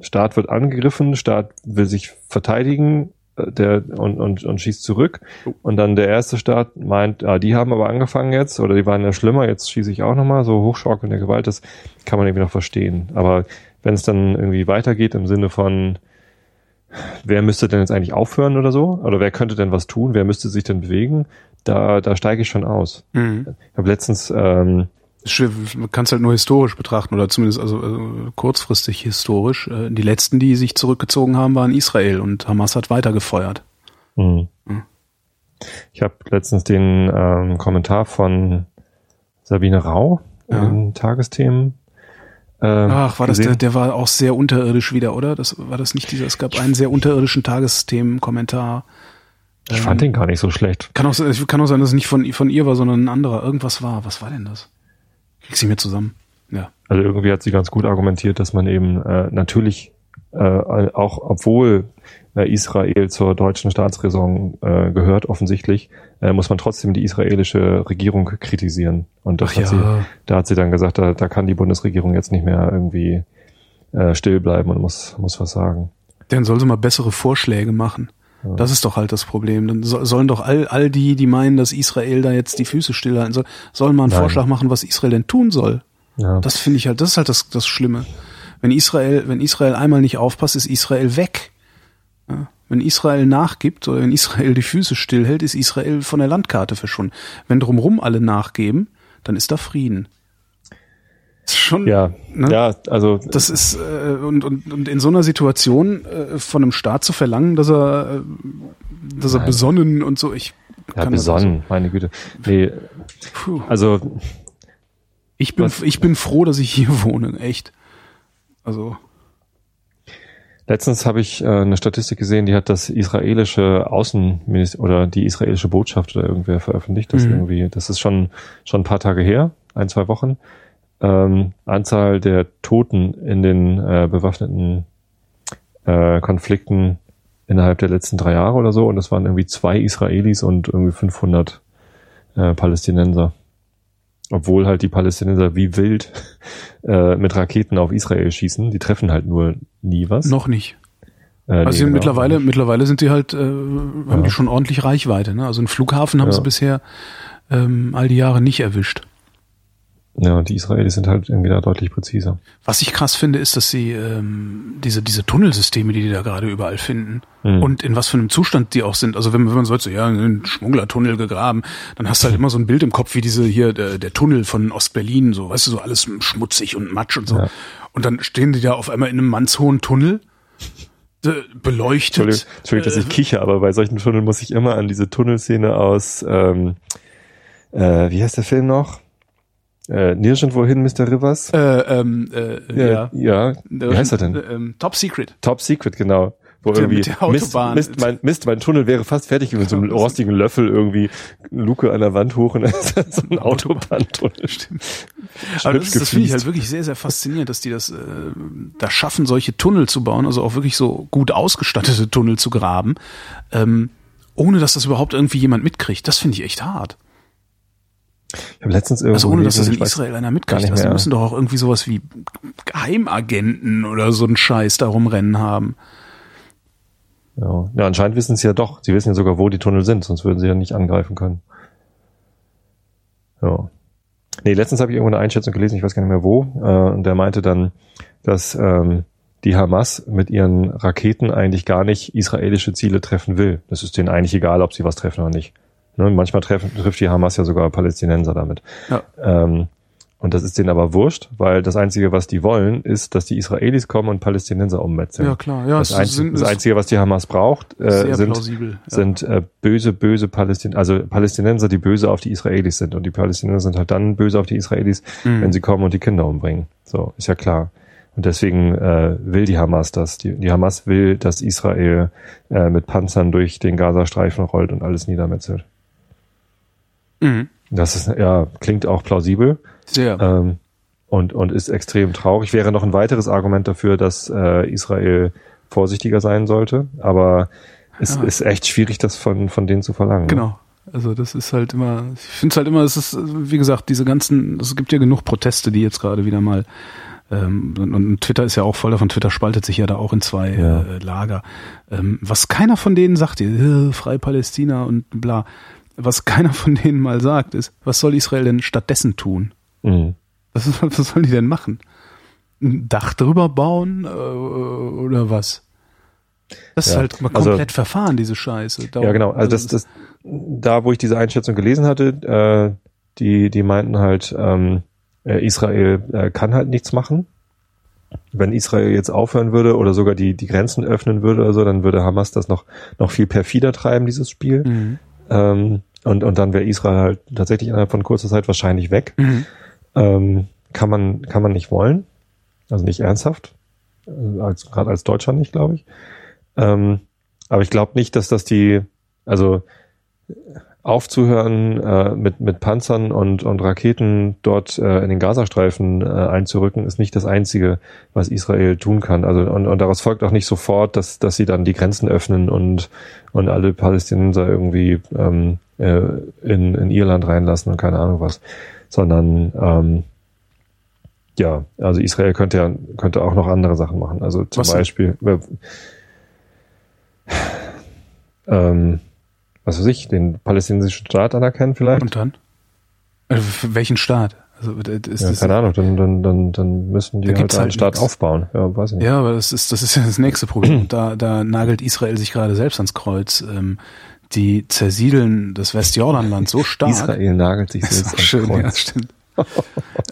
Staat wird angegriffen, Staat will sich verteidigen, äh, der und, und, und schießt zurück. Und dann der erste Staat meint, ah, die haben aber angefangen jetzt oder die waren ja schlimmer, jetzt schieße ich auch nochmal, so hochschaukelnde Gewalt, das kann man irgendwie noch verstehen. Aber wenn es dann irgendwie weitergeht im Sinne von, wer müsste denn jetzt eigentlich aufhören oder so? Oder wer könnte denn was tun? Wer müsste sich denn bewegen? Da, da steige ich schon aus. Mhm. Ich habe letztens, ähm, Man kann es halt nur historisch betrachten oder zumindest also, also kurzfristig historisch. Äh, Die letzten, die sich zurückgezogen haben, waren Israel und Hamas hat weitergefeuert. hm. Hm. ich habe letztens den ähm, Kommentar von Sabine Rau Ja. in Tagesthemen. ähm, Ach, war das gesehen. der, der war auch sehr unterirdisch wieder, oder? Das war das nicht dieser, es gab einen sehr unterirdischen Tagesthemen-Kommentar. Ich fand den gar nicht so schlecht. Kann auch, sein- kann auch sein, dass es nicht von, von ihr war, sondern ein anderer. Irgendwas war. Was war denn das? Krieg sie mir zusammen. Ja. Also irgendwie hat sie ganz gut argumentiert, dass man eben äh, natürlich äh, auch, obwohl äh, Israel zur deutschen Staatsräson äh, gehört, offensichtlich, äh, muss man trotzdem die israelische Regierung kritisieren. Und das Ach hat sie, ja. da hat sie dann gesagt, da, da kann die Bundesregierung jetzt nicht mehr irgendwie äh, still bleiben und muss, muss was sagen. Dann soll sie mal bessere Vorschläge machen. Ja. Das ist doch halt das Problem. Dann so, sollen doch all, all die, die meinen, dass Israel da jetzt die Füße stillhalten soll, sollen mal einen Nein. Vorschlag machen, was Israel denn tun soll. Ja. Das finde ich halt, das ist halt das, das Schlimme. Wenn Israel, wenn Israel einmal nicht aufpasst, ist Israel weg. Ja, wenn Israel nachgibt oder wenn Israel die Füße stillhält, ist Israel von der Landkarte verschwunden. Wenn drumrum alle nachgeben, dann ist da Frieden. Schon, ja, Ne? ja, also das ist äh, und, und, und in so einer Situation äh, von einem Staat zu verlangen, dass er, äh, dass er Nein. besonnen und so, ich ja, besonnen, meine Güte. Nee, puh. also ich bin Was- ich bin froh, dass ich hier wohne, echt. Also Letztens habe ich äh, eine Statistik gesehen, die hat das israelische Außenminister oder die israelische Botschaft oder irgendwer veröffentlicht. Das Mhm. irgendwie, das ist schon schon ein paar Tage her, ein zwei Wochen. Ähm, Anzahl der Toten in den äh, bewaffneten äh, Konflikten innerhalb der letzten drei Jahre oder so. Und das waren irgendwie zwei Israelis und irgendwie 500 äh, Palästinenser. Obwohl halt die Palästinenser wie wild äh, mit Raketen auf Israel schießen. Die treffen halt nur nie was. noch nicht. Äh, Also nee, genau. mittlerweile mittlerweile sind die halt äh, haben Ja. die schon ordentlich Reichweite, ne? Also einen Flughafen haben Ja. sie bisher ähm, all die Jahre nicht erwischt. Ja, und die Israelis sind halt irgendwie da deutlich präziser. Was ich krass finde, ist, dass sie ähm, diese diese Tunnelsysteme, die die da gerade überall finden Hm. und in was für einem Zustand die auch sind. Also wenn, wenn man so, ja, einen Schmugglertunnel gegraben, dann hast du halt immer so ein Bild im Kopf wie diese hier der, der Tunnel von Ostberlin, so weißt du, so alles schmutzig und matsch und so. Ja. Und dann stehen die da auf einmal in einem mannshohen Tunnel äh, beleuchtet. Entschuldigung, Entschuldigung, dass ich kicher, aber bei solchen Tunneln muss ich immer an diese Tunnelszene aus, ähm, äh, wie heißt der Film noch? Äh, Nirgendwohin, Mr. Rivers? Äh, ähm, äh, ja. ja. Wie heißt er denn? Äh, ähm, Top Secret. Top Secret, genau. Wo Der irgendwie mit der Mist, Autobahn. Mist, mein, Mist, mein Tunnel wäre fast fertig mit so einem rostigen Löffel irgendwie Luke an der Wand hoch und dann ist so ein Autobahntunnel. Stimmt. Aber das, ist- das finde ich halt wirklich sehr, sehr faszinierend, dass die das äh, da schaffen, solche Tunnel zu bauen, also auch wirklich so gut ausgestattete Tunnel zu graben, ähm, ohne dass das überhaupt irgendwie jemand mitkriegt. Das finde ich echt hart. Ich habe letztens irgendwo Also ohne dass das in Israel einer mitkriegt. Also müssen doch auch irgendwie sowas wie Geheimagenten oder so einen Scheiß da rumrennen haben. Ja. ja, anscheinend wissen sie ja doch. Sie wissen ja sogar, wo die Tunnel sind, sonst würden sie ja nicht angreifen können. Ja. Nee, letztens habe ich irgendwo eine Einschätzung gelesen, ich weiß gar nicht mehr wo, äh, und der meinte dann, dass ähm, die Hamas mit ihren Raketen eigentlich gar nicht israelische Ziele treffen will. Das ist denen eigentlich egal, ob sie was treffen oder nicht. Ne, manchmal treffen, trifft die Hamas ja sogar Palästinenser damit. Ja. Ähm, Und das ist denen aber wurscht, weil das Einzige, was die wollen, ist, dass die Israelis kommen und Palästinenser ummetzeln. Ja, klar. Ja, das, es Einzige, das Einzige, was die Hamas braucht, äh, sind, plausibel. Ja. sind äh, böse, böse Palästin also Palästinenser, die böse auf die Israelis sind. Und die Palästinenser sind halt dann böse auf die Israelis, Mhm. wenn sie kommen und die Kinder umbringen. So, ist ja klar. Und deswegen äh, will die Hamas das. Die, die Hamas will, dass Israel äh, mit Panzern durch den Gazastreifen rollt und alles niedermetzelt. Mhm. Das ist ja klingt auch plausibel. Sehr. Ähm, und, und ist extrem traurig. Wäre noch ein weiteres Argument dafür, dass äh, Israel vorsichtiger sein sollte. Aber es Ja. ist echt schwierig, das von, von denen zu verlangen. ne? Genau. Also das ist halt immer, ich finde es halt immer, es ist, wie gesagt, diese ganzen, es gibt ja genug Proteste, die jetzt gerade wieder mal, ähm, und, und Twitter ist ja auch voll davon, Twitter spaltet sich ja da auch in zwei Ja. äh, Lager. Ähm, was keiner von denen sagt, äh, frei Palästina und bla, was keiner von denen mal sagt, ist, was soll Israel denn stattdessen tun? Mhm. Was, was sollen die denn machen? Ein Dach drüber bauen äh, oder was? Das ist Ja, halt mal also- komplett verfahren, diese Scheiße. Ja, genau. Also das, das, da, wo ich diese Einschätzung gelesen hatte, äh, die, die meinten halt, ähm, äh, Israel äh, kann halt nichts machen. Wenn Israel jetzt aufhören würde oder sogar die, die Grenzen öffnen würde oder so, dann würde Hamas das noch, noch viel perfider treiben, dieses Spiel. Mhm. Ähm, und, und dann wäre Israel halt tatsächlich innerhalb von kurzer Zeit wahrscheinlich weg. Mhm. Ähm, kann man, kann man nicht wollen. Also nicht ernsthaft. Äh, Als, Gerade als Deutschland nicht, glaube ich. Ähm, aber ich glaube nicht, dass das die, also aufzuhören, äh, mit, mit Panzern und, und Raketen dort äh, in den Gazastreifen äh, einzurücken, ist nicht das Einzige, was Israel tun kann. Also und, und daraus folgt auch nicht sofort, dass, dass sie dann die Grenzen öffnen und, und alle Palästinenser irgendwie ähm, äh, in, in ihr Land reinlassen und keine Ahnung was. Sondern ähm, ja, also Israel könnte ja könnte auch noch andere Sachen machen. Also zum Was? Beispiel äh, ähm, was weiß ich, den palästinensischen Staat anerkennen vielleicht. Und dann? Also welchen Staat? Also das ist ja, das, keine Ahnung, dann, dann, dann, dann müssen die Da halt einen halt Staat nix. aufbauen. Ja, weiß ich nicht. ja, aber das ist das ist ja das nächste Problem. Da da nagelt Israel sich gerade selbst ans Kreuz. Ähm, die zersiedeln das Westjordanland so stark. Israel nagelt sich selbst ans schön, ja, Kreuz. stimmt.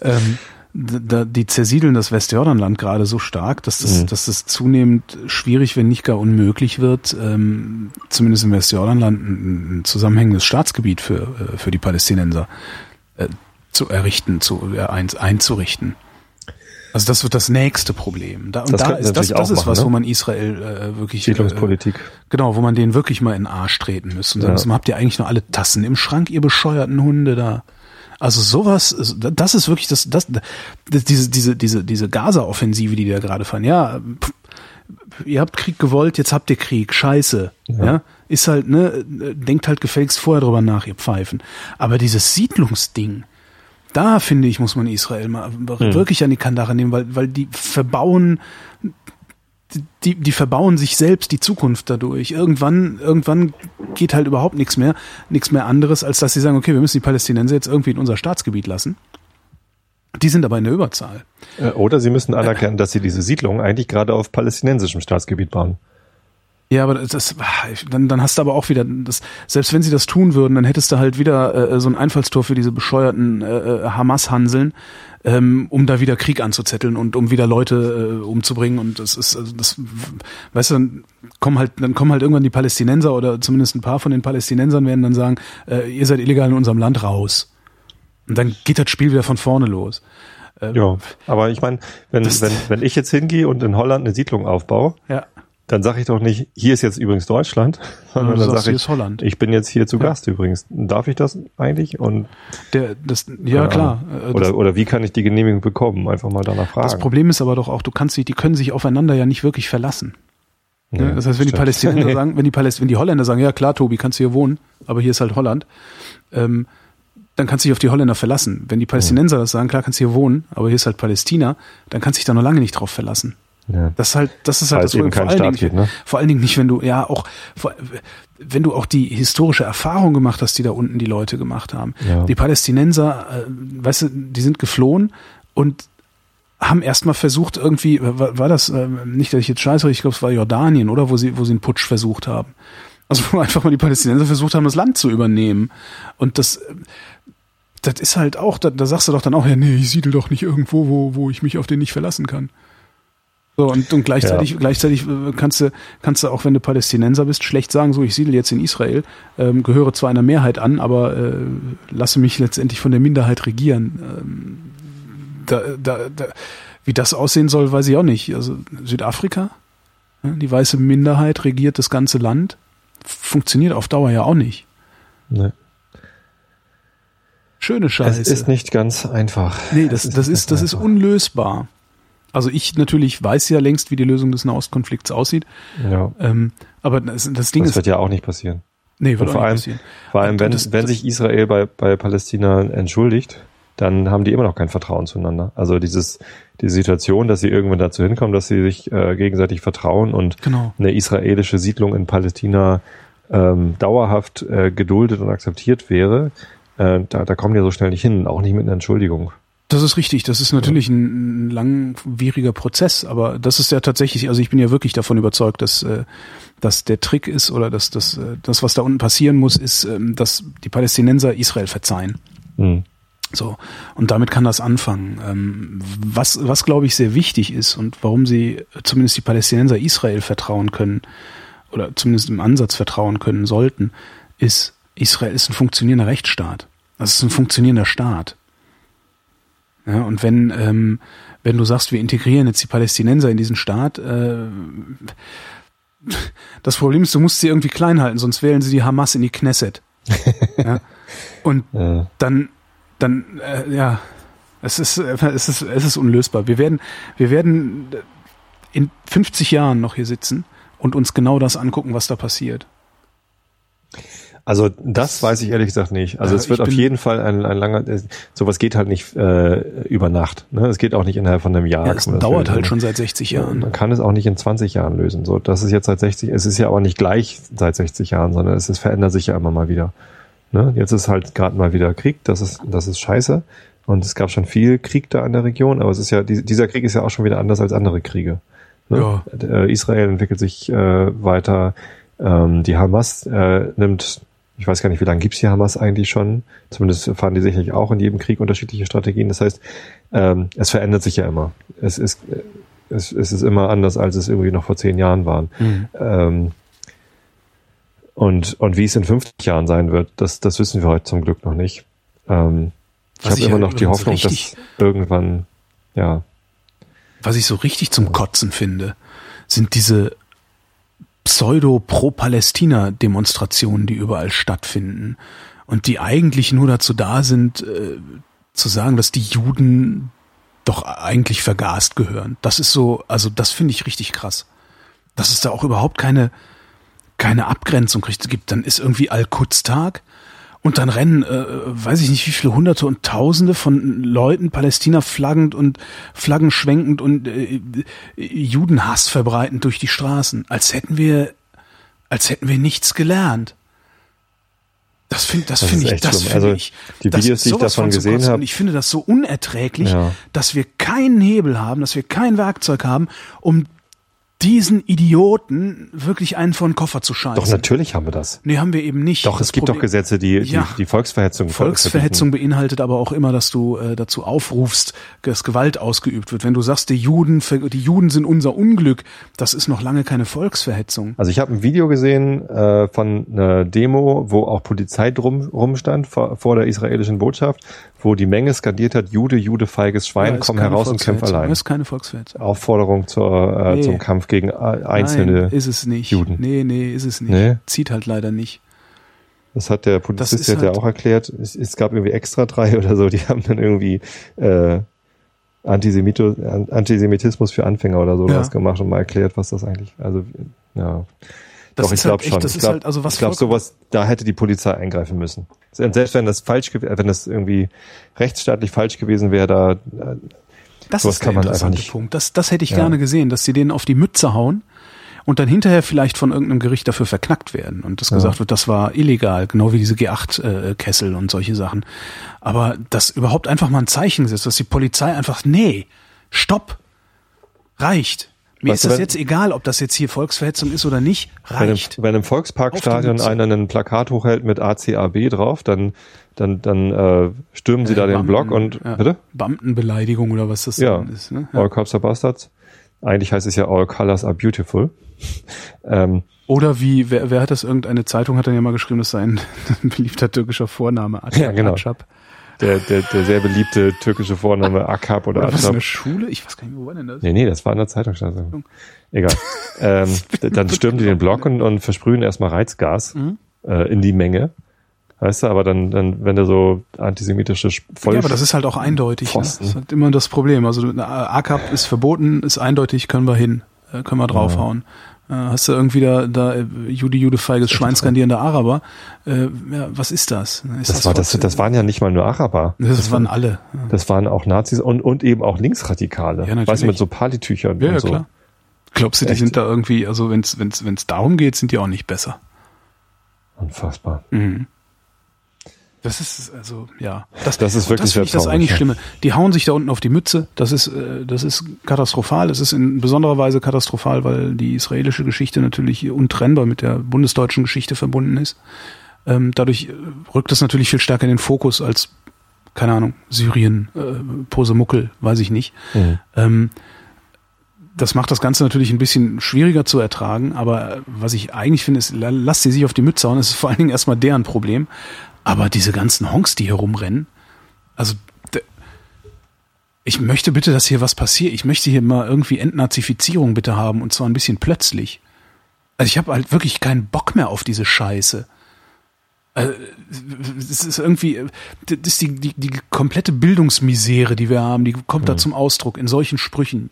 ähm, da, die zersiedeln das Westjordanland gerade so stark, dass das, Mhm. dass das zunehmend schwierig, wenn nicht gar unmöglich wird, ähm, zumindest im Westjordanland ein, ein zusammenhängendes Staatsgebiet für, äh, für die Palästinenser äh, zu errichten, zu äh, ein, einzurichten. Also das wird das nächste Problem. Da, und Das da ist das, das ist was, machen, wo ne? man Israel äh, wirklich äh, Siedlungspolitik. Genau, wo man denen wirklich mal in den Arsch treten müsste. Und sagen Ja. müssen, habt ihr eigentlich noch alle Tassen im Schrank, ihr bescheuerten Hunde da? Also sowas, das ist wirklich das, das, das diese, diese, diese, diese Gaza-Offensive, die die da gerade fahren. Ja, pff, ihr habt Krieg gewollt, jetzt habt ihr Krieg. Scheiße. Ja. Ist halt, ne, denkt halt gefälligst vorher drüber nach, ihr Pfeifen. Aber dieses Siedlungsding, da finde ich, muss man Israel mal wirklich an die Kandare nehmen, weil, weil die verbauen, die, die verbauen sich selbst die Zukunft dadurch. Irgendwann, irgendwann geht halt überhaupt nichts mehr, nichts mehr anderes, als dass sie sagen, okay, wir müssen die Palästinenser jetzt irgendwie in unser Staatsgebiet lassen. Die sind aber in der Überzahl. Äh, Oder sie müssen anerkennen, dass sie diese Siedlung eigentlich gerade auf palästinensischem Staatsgebiet bauen. Ja, aber das, das dann, dann hast du aber auch wieder, das, selbst wenn sie das tun würden, dann hättest du halt wieder äh, so ein Einfallstor für diese bescheuerten äh, äh, Hamas-Hanseln, ähm, um da wieder Krieg anzuzetteln und um wieder Leute äh, umzubringen. Und das ist, also das, weißt du, dann kommen halt, dann kommen halt irgendwann die Palästinenser oder zumindest ein paar von den Palästinensern werden dann sagen, äh, ihr seid illegal in unserem Land raus. Und dann geht das Spiel wieder von vorne los. Äh, Ja, aber ich meine, wenn, wenn, wenn ich jetzt hingehe und in Holland eine Siedlung aufbaue, Ja. Dann sage ich doch nicht, hier ist jetzt übrigens Deutschland, sondern dann sage ich, ist Holland. ich bin jetzt hier zu Gast übrigens. Darf ich das eigentlich? Und Der, das, ja klar. Äh, das- Oder, oder wie kann ich die Genehmigung bekommen? Einfach mal danach fragen. Das Problem ist aber doch auch, du kannst sich, die können sich aufeinander ja nicht wirklich verlassen. Ja, Ne? das heißt, wenn die. Palästinenser sagen, wenn die Paläst wenn die Holländer sagen, ja klar, Tobi, kannst du hier wohnen, aber hier ist halt Holland, ähm, dann kannst du dich auf die Holländer verlassen. Wenn die Palästinenser das sagen, klar, kannst du hier wohnen, aber hier ist halt Palästina, dann kannst du dich da noch lange nicht drauf verlassen. Ja. Das ist halt, das ist halt das eben keinen vor allen Staat Dingen, gibt, ne? vor allen Dingen nicht, wenn du, ja, auch, wenn du auch die historische Erfahrung gemacht hast, die da unten die Leute gemacht haben. Ja. Die Palästinenser, äh, weißt du, die sind geflohen und haben erstmal versucht, irgendwie, war, war das, äh, nicht, dass ich jetzt scheiße, ich glaube, es war Jordanien, oder? Wo sie, wo sie einen Putsch versucht haben. Also wo einfach mal die Palästinenser versucht haben, das Land zu übernehmen. Und das, das ist halt auch, da, da sagst du doch dann auch, ja, nee, ich siedel doch nicht irgendwo, wo, wo ich mich auf den nicht verlassen kann. So, und, und gleichzeitig, ja. gleichzeitig äh, kannst du, kannst du auch, wenn du Palästinenser bist, schlecht sagen, so, ich siedel jetzt in Israel, ähm, gehöre zwar einer Mehrheit an, aber äh, lasse mich letztendlich von der Minderheit regieren. Ähm, da, da, da, wie das aussehen soll, weiß ich auch nicht. Also Südafrika, die weiße Minderheit regiert das ganze Land, funktioniert auf Dauer ja auch nicht. Nee. Schöne Scheiße. Es ist nicht ganz einfach. Nee, das, das ist, das ist unlösbar. Also ich natürlich weiß ja längst, wie die Lösung des Nahostkonflikts aussieht. Ja. Ähm, aber das, das Ding das ist. wird ja auch nicht passieren. Nee, wird vor auch allem, nicht passieren. Vor allem, wenn, das, wenn sich Israel bei, bei Palästina entschuldigt, dann haben die immer noch kein Vertrauen zueinander. Also dieses, die Situation, dass sie irgendwann dazu hinkommen, dass sie sich äh, gegenseitig vertrauen und genau. eine israelische Siedlung in Palästina ähm, dauerhaft äh, geduldet und akzeptiert wäre, äh, da, da kommen die so schnell nicht hin, auch nicht mit einer Entschuldigung. Das ist richtig. Das ist natürlich ja. ein, ein langwieriger Prozess, aber das ist ja tatsächlich, also ich bin ja wirklich davon überzeugt, dass, äh, dass der Trick ist oder dass das, äh, das, was da unten passieren muss, ist, ähm, dass die Palästinenser Israel verzeihen. Mhm. So, und damit kann das anfangen. Ähm, was, was glaube ich sehr wichtig ist und warum sie zumindest die Palästinenser Israel vertrauen können oder zumindest im Ansatz vertrauen können sollten, ist, Israel ist ein funktionierender Rechtsstaat. Das ist ein funktionierender Staat. Ja, und wenn, ähm, wenn du sagst, wir integrieren jetzt die Palästinenser in diesen Staat, äh, das Problem ist, du musst sie irgendwie klein halten, sonst wählen sie die Hamas in die Knesset. ja? Und ja. dann, dann, äh, ja, es ist, es ist, es ist unlösbar. Wir werden, wir werden in 50 Jahren noch hier sitzen und uns genau das angucken, was da passiert. Also das weiß ich ehrlich gesagt nicht. Also ja, es wird auf jeden Fall ein, ein langer, äh, sowas geht halt nicht äh, über Nacht. Ne? Es geht auch nicht innerhalb von einem Jahr. Ja, es dauert halt schon seit 60 Jahren. Man kann es auch nicht in 20 Jahren lösen. So, das ist jetzt seit 60, es ist ja aber nicht gleich seit 60 Jahren, sondern es ist, verändert sich ja immer mal wieder. Ne? Jetzt ist halt gerade mal wieder Krieg, das ist, das ist scheiße. Und es gab schon viel Krieg da in der Region, aber es ist ja, dieser Krieg ist ja auch schon wieder anders als andere Kriege. Ne? Ja. Äh, Israel entwickelt sich äh, weiter, ähm, die Hamas äh, nimmt ich weiß gar nicht, wie lange gibt's die Hamas eigentlich schon. Zumindest fahren die sicherlich auch in jedem Krieg unterschiedliche Strategien. Das heißt, ähm, es verändert sich ja immer. Es ist, es, es ist immer anders, als es irgendwie noch vor zehn Jahren waren. Mhm. Ähm, und, und wie es in 50 Jahren sein wird, das, das wissen wir heute zum Glück noch nicht. Ähm, ich habe immer noch die Hoffnung, dass irgendwann, ja. Was ich so richtig zum Kotzen finde, sind diese Pseudo-Pro-Palästina-Demonstrationen, die überall stattfinden und die eigentlich nur dazu da sind, äh, zu sagen, dass die Juden doch eigentlich vergast gehören. Das ist so, also das finde ich richtig krass. Dass es da auch überhaupt keine, keine Abgrenzung gibt. Dann ist irgendwie Al-Quds-Tag und dann rennen, äh, weiß ich nicht, wie viele Hunderte und Tausende von Leuten, Palästina flaggend und Flaggen schwenkend und äh, Judenhass verbreitend durch die Straßen, als hätten wir, als hätten wir nichts gelernt. Das finde das, das finde ich, das finde also, ich. Die Videos, die ich davon gesehen habe. Ich finde das so unerträglich, ja. dass wir keinen Hebel haben, dass wir kein Werkzeug haben, um diesen Idioten wirklich einen vor den Koffer zu scheißen. Doch, natürlich haben wir das. Nee, haben wir eben nicht. Doch, das es gibt Problem, doch Gesetze, die, ja, die, die Volksverhetzung Volksverhetzung beinhaltet aber auch immer, dass du äh, dazu aufrufst, dass Gewalt ausgeübt wird. Wenn du sagst, die Juden, die Juden sind unser Unglück, das ist noch lange keine Volksverhetzung. Also ich habe ein Video gesehen äh, von einer Demo, wo auch Polizei drum rumstand vor, vor der israelischen Botschaft wo die Menge skandiert hat, Jude, Jude, feiges Schwein, ja, komm heraus und kämpf allein. Das ist keine Volksverhetzung. Aufforderung zur, äh, nee. zum Kampf gegen einzelne Nein, ist es nicht. Juden. Nee, nee, ist es nicht. Nee? Zieht halt leider nicht. Das hat der Polizist ja halt auch erklärt. Es, es, gab irgendwie extra drei oder so, die haben dann irgendwie äh, Antisemitismus für Anfänger oder so ja. was gemacht und mal erklärt, was das eigentlich, also ja. Das Doch, ich glaube halt schon. Das ich glaube, halt also glaube, sowas, da hätte die Polizei eingreifen müssen. Selbst wenn das falsch, wenn das irgendwie rechtsstaatlich falsch gewesen wäre, da das sowas ist kann einfach nicht. Punkt. Das, das hätte ich ja. gerne gesehen, dass sie denen auf die Mütze hauen und dann hinterher vielleicht von irgendeinem Gericht dafür verknackt werden und das ja. gesagt wird, das war illegal, genau wie diese G8-Kessel äh, und solche Sachen. Aber dass überhaupt einfach mal ein Zeichen setzt, dass die Polizei einfach, nee, stopp, reicht Mir Weißt ist das wenn- jetzt egal, ob das jetzt hier Volksverhetzung ist oder nicht. Reicht. bei einem Volksparkstadion einer ein Plakat hochhält mit ACAB drauf, dann, dann, dann äh, stürmen sie da den Beamten- Block und ja, bitte? Beamtenbeleidigung oder was das Ja. ist. Ne? All Cops are Bastards. Eigentlich heißt es ja All Colors are Beautiful. ähm, Oder wie, wer, wer hat das, irgendeine Zeitung hat dann ja mal geschrieben, das sei ein beliebter türkischer Vorname. Acap, Ja, genau. Acap. Der, der, der sehr beliebte türkische Vorname Akap oder Oder was der Schule? Ich weiß gar nicht, wo war denn das? Nee, nee, das war in der Zeitung. stand so. Egal. ähm, dann stürmen die den Block und, und versprühen erstmal Reizgas Mhm. äh, in die Menge. Weißt du, aber dann, dann wenn du so antisemitische Sch- voll Ja, aber das ist halt auch eindeutig. Ne? Das ist halt immer das Problem. Also eine ACAP ist verboten, ist eindeutig, können wir hin, äh, können wir draufhauen. Äh, hast du irgendwie da, da äh, Jude, Jude, feiges Schwein skandierende Araber? Äh, ja, was ist das? Ist das, war, das, das waren ja nicht mal nur Araber. das, waren alle. Ja, Das waren auch Nazis und, und eben auch Linksradikale. Ja, weißt du, mit so Partytüchern ja, und ja so. klar. Glaubst du, die Echt? sind da irgendwie, also wenn es wenn's, wenn's darum geht, sind die auch nicht besser. Unfassbar. Mhm. Das ist also ja, das, Das ist wirklich das finde ich sehr das eigentlich ja. Schlimme. Die hauen sich da unten auf die Mütze. Das ist äh, das ist katastrophal. Das ist in besonderer Weise katastrophal, weil die israelische Geschichte natürlich untrennbar mit der bundesdeutschen Geschichte verbunden ist. Ähm, dadurch äh, rückt das natürlich viel stärker in den Fokus als keine Ahnung Syrien, äh, Posemuckel, weiß ich nicht. Mhm. Ähm, das macht das Ganze natürlich ein bisschen schwieriger zu ertragen, aber äh, was ich eigentlich finde, ist, la- lasst sie sich auf die Mütze hauen, das ist vor allen Dingen erstmal deren Problem. Aber diese ganzen Honks, die hier rumrennen, also ich möchte bitte, dass hier was passiert. Ich möchte hier mal irgendwie Entnazifizierung bitte haben und zwar ein bisschen plötzlich. Also ich habe halt wirklich keinen Bock mehr auf diese Scheiße. Also, es ist irgendwie, das ist die, die, die komplette Bildungsmisere, die wir haben, die kommt da zum Ausdruck in solchen Sprüchen.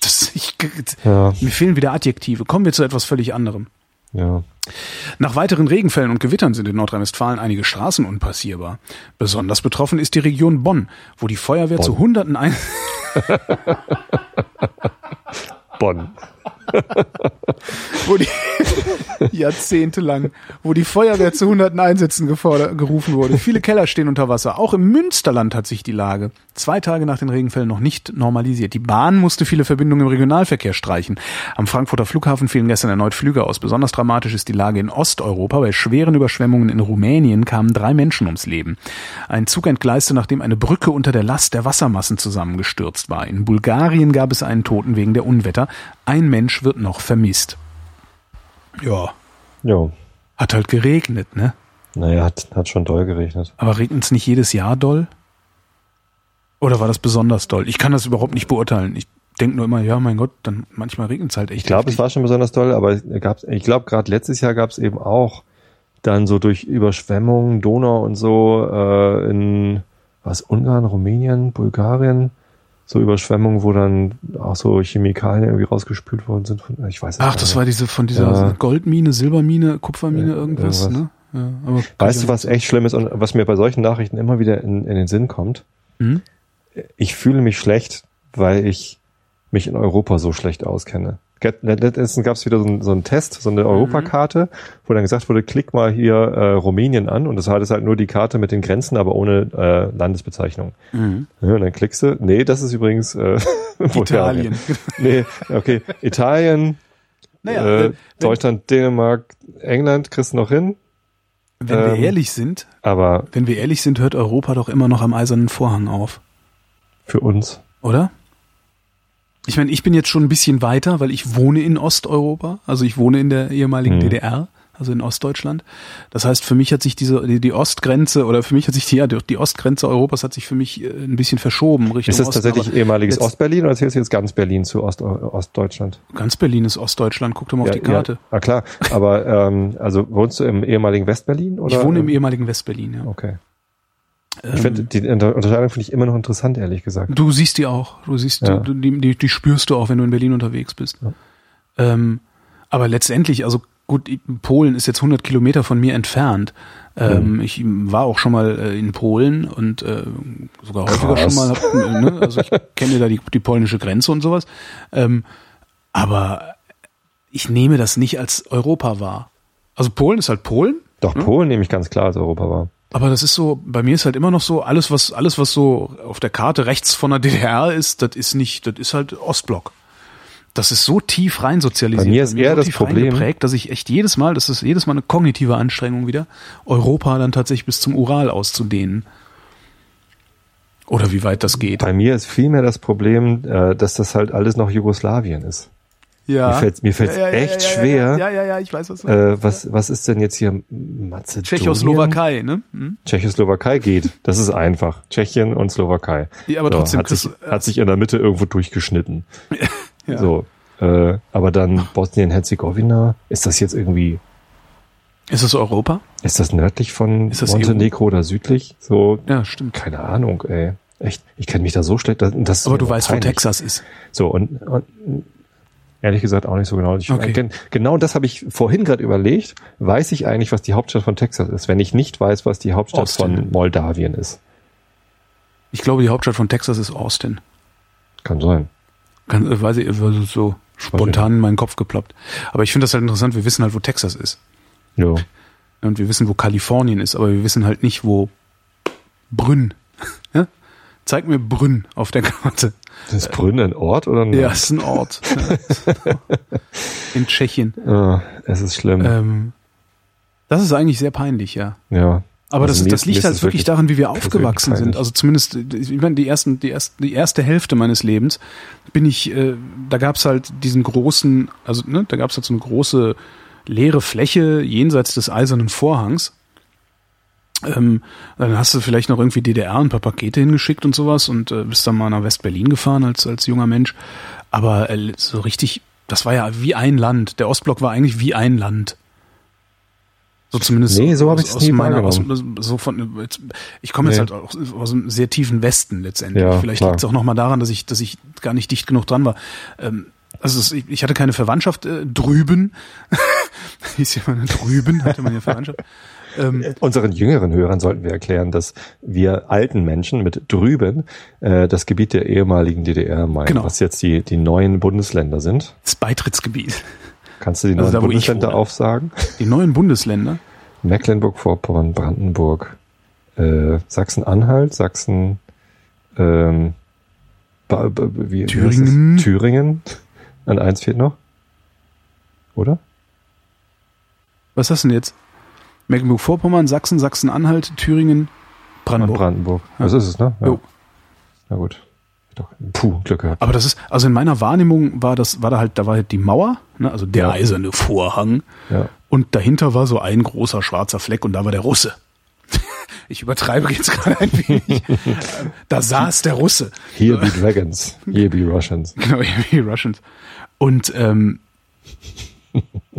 Das, ich, Ja, mir fehlen wieder Adjektive. Kommen wir zu etwas völlig anderem. Ja. Nach weiteren Regenfällen und Gewittern sind in Nordrhein-Westfalen einige Straßen unpassierbar. Besonders betroffen ist die Region Bonn, wo die Feuerwehr Bonn. zu Hunderten ein Bonn. wo die jahrzehntelang, wo die Feuerwehr zu hunderten Einsätzen gerufen wurde. Viele Keller stehen unter Wasser. Auch im Münsterland hat sich die Lage zwei Tage nach den Regenfällen noch nicht normalisiert. Die Bahn musste viele Verbindungen im Regionalverkehr streichen. Am Frankfurter Flughafen fielen gestern erneut Flüge aus. Besonders dramatisch ist die Lage in Osteuropa. Bei schweren Überschwemmungen in Rumänien kamen drei Menschen ums Leben. Ein Zug entgleiste, nachdem eine Brücke unter der Last der Wassermassen zusammengestürzt war. In Bulgarien gab es einen Toten wegen der Unwetter. Ein Mensch wird noch vermisst. Ja, Jo. hat halt geregnet, ne? Naja, hat, hat schon doll geregnet. Aber regnet es nicht jedes Jahr doll? Oder war das besonders doll? Ich kann das überhaupt nicht beurteilen. Ich denke nur immer, ja, mein Gott, dann manchmal regnet es halt echt. Ich glaube, es war schon besonders doll, aber es gab's, ich glaube, gerade letztes Jahr gab es eben auch dann so durch Überschwemmungen, Donau und so äh, in was Ungarn, Rumänien, Bulgarien, so Überschwemmungen, wo dann auch so Chemikalien irgendwie rausgespült worden sind. Von, ich weiß Ach, das war diese von dieser Ja. Goldmine, Silbermine, Kupfermine, irgendwas, irgendwas. ne? Ja, aber Weißt du, was echt schlimm ist und was mir bei solchen Nachrichten immer wieder in, in den Sinn kommt? Hm? Ich fühle mich schlecht, weil ich mich in Europa so schlecht auskenne. Letztens gab es wieder so, ein, so einen Test, so eine Europakarte, wo dann gesagt wurde, klick mal hier äh, Rumänien an und das hat es halt nur die Karte mit den Grenzen, aber ohne äh, Landesbezeichnung. Mhm. Ja, und dann klickst du, nee, das ist übrigens äh, Italien. Nee, okay, Italien, Naja, äh, wenn, wenn, Deutschland, Dänemark, England kriegst du noch hin, wenn wir ähm, ehrlich sind, aber wenn wir ehrlich sind, hört Europa doch immer noch am eisernen Vorhang auf, für uns oder? Ich meine, ich bin jetzt schon ein bisschen weiter, weil ich wohne in Osteuropa, also ich wohne in der ehemaligen Mhm. DDR, also in Ostdeutschland. Das heißt, für mich hat sich diese die, die Ostgrenze oder für mich hat sich die, ja, die Ostgrenze Europas hat sich für mich äh, ein bisschen verschoben Richtung Ist das Osten, tatsächlich ehemaliges jetzt- Ostberlin oder zählst du jetzt ganz Berlin zu Ost Ostdeutschland? Ganz Berlin ist Ostdeutschland, guck doch mal auf die Karte. Ja, na klar, aber ähm, also wohnst du im ehemaligen Westberlin oder? Ich wohne im ehemaligen Westberlin, ja. Okay. Ähm, Ich finde die Unter- Unterscheidung finde ich immer noch interessant, ehrlich gesagt. Du siehst die auch. Du siehst, Ja. du, die, die, die spürst du auch, wenn du in Berlin unterwegs bist. Ja. Ähm, aber letztendlich, also gut, Polen ist jetzt 100 Kilometer von mir entfernt. Ähm, Mhm. Ich war auch schon mal äh, in Polen und äh, sogar häufiger Krass. schon mal. Hab, äh, ne? Also ich kenne da die, die polnische Grenze und sowas. Ähm, aber ich nehme das nicht als Europa wahr. Also Polen ist halt Polen. Doch Polen nehme ich ganz klar als Europa war. Aber das ist so, bei mir ist halt immer noch so, alles was, alles was so auf der Karte rechts von der DDR ist, das ist nicht, das ist halt Ostblock. Das ist so tief rein sozialisiert. Bei mir ist eher so das Problem- reingeprägt, dass ich echt jedes Mal, das ist jedes Mal eine kognitive Anstrengung wieder, Europa dann tatsächlich bis zum Ural auszudehnen. Oder wie weit das geht. Bei mir ist vielmehr das Problem, äh, dass das halt alles noch Jugoslawien ist. Ja. Mir fällt's- mir fällt's echt schwer. Ja, ja, ja, ich weiß, was. Äh, was, was ist denn jetzt hier Mazedonien? Tschechoslowakei, ne? Hm? Tschechoslowakei geht. Das ist einfach. Tschechien und Slowakei. Ja, aber trotzdem, hat, sich, hat sich in der Mitte irgendwo durchgeschnitten. Ja. So. Äh, aber dann Bosnien-Herzegowina, ist das jetzt irgendwie, Ist es Europa? ist das nördlich von das Montenegro oder südlich? So, Ja, stimmt. keine Ahnung, ey. Echt, ich kenne mich da so schlecht. Das, das Aber du weißt, wo. Texas ist. So, und, und ehrlich gesagt auch nicht so genau. Ich, Okay. gen, genau das habe ich vorhin gerade überlegt. Weiß ich eigentlich, was die Hauptstadt von Texas ist, wenn ich nicht weiß, was die Hauptstadt Austin. von Moldawien ist? Ich glaube, die Hauptstadt von Texas ist Austin. Kann sein. Kann, äh, weiß ich, äh, so spontan in meinen Kopf geploppt. Aber ich finde das halt interessant. Wir wissen halt, wo Texas ist. Ja. Und wir wissen, wo Kalifornien ist, aber wir wissen halt nicht, wo Brünn. Ja? Zeig mir Brünn auf der Karte. Ist Brünn ein Ort oder ein Ja, ist ein Ort. Ja. In Tschechien. Ah, es ist schlimm. Ähm, das ist eigentlich sehr peinlich, ja. ja. Aber Also das, mir das liegt halt es wirklich daran, wie wir aufgewachsen sind. Also zumindest, ich meine, die ersten, die erste, die erste Hälfte meines Lebens bin ich, äh, da gab's halt diesen großen, also ne, da gab's halt so eine große leere Fläche jenseits des eisernen Vorhangs. Ähm, dann hast du vielleicht noch irgendwie DDR ein paar Pakete hingeschickt und sowas und äh, bist dann mal nach West-Berlin gefahren als, als junger Mensch. Aber äh, so richtig, das war ja wie ein Land. Der Ostblock war eigentlich wie ein Land. So zumindest Nee, so hab aus- ich aus nie meiner, aus, so von, jetzt, ich komme jetzt Nee. halt auch aus einem sehr tiefen Westen letztendlich. Ja, Vielleicht liegt es auch nochmal daran, dass ich, dass ich gar nicht dicht genug dran war. Ähm, also es, ich, ich hatte keine Verwandtschaft äh, drüben. Hieß ja mal drüben, hatte man ja Verwandtschaft. Ähm, Unseren jüngeren Hörern sollten wir erklären, dass wir alten Menschen mit drüben äh, das Gebiet der ehemaligen DDR meinen, Genau. was jetzt die, die neuen Bundesländer sind. das Beitrittsgebiet. Kannst du die Also neuen da, Bundesländer aufsagen? Die neuen Bundesländer. Mecklenburg-Vorpommern, Brandenburg, äh, Sachsen-Anhalt, Sachsen, ähm, wie, wie Thüringen. das? Thüringen. An eins fehlt noch. Oder? Was hast du denn jetzt? Mecklenburg-Vorpommern, Sachsen, Sachsen-Anhalt, Thüringen, Brandenburg. Brandenburg. Ja. Das ist es, ne? Ja. Jo. Na gut. Puh, Glück gehabt. Aber das ist, also in meiner Wahrnehmung war das, war da halt, da war halt die Mauer, ne, also der Ja. eiserne Vorhang. Ja. Und dahinter war so ein großer schwarzer Fleck und da war der Russe. Ich übertreibe jetzt gerade ein wenig. Da saß der Russe. Here be Dragons, here be Russians. Genau, wie Russians. Und ähm,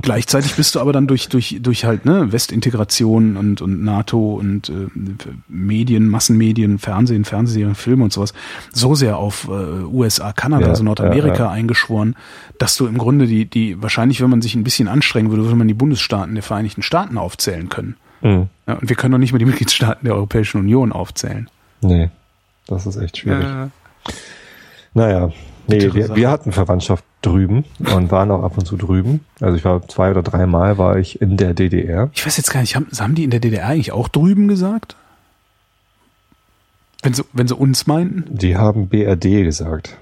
gleichzeitig bist du aber dann durch, durch, durch halt ne, Westintegration und, und NATO und äh, Medien, Massenmedien, Fernsehen, Fernsehserien, Filme und sowas so sehr auf äh, USA, Kanada, Ja, also Nordamerika ja, ja. eingeschworen, dass du im Grunde die, die, wahrscheinlich, wenn man sich ein bisschen anstrengen würde, würde man die Bundesstaaten der Vereinigten Staaten aufzählen können. Hm. Ja, und wir können doch nicht mal die Mitgliedstaaten der Europäischen Union aufzählen. Nee, das ist echt schwierig. Äh, Naja, nee, wir, wir hatten Verwandtschaft drüben und waren auch ab und zu drüben. Also ich war zwei oder dreimal war ich in der DDR. Ich weiß jetzt gar nicht, haben, haben die in der DDR eigentlich auch drüben gesagt? Wenn sie, wenn sie uns meinten? Die haben BRD gesagt.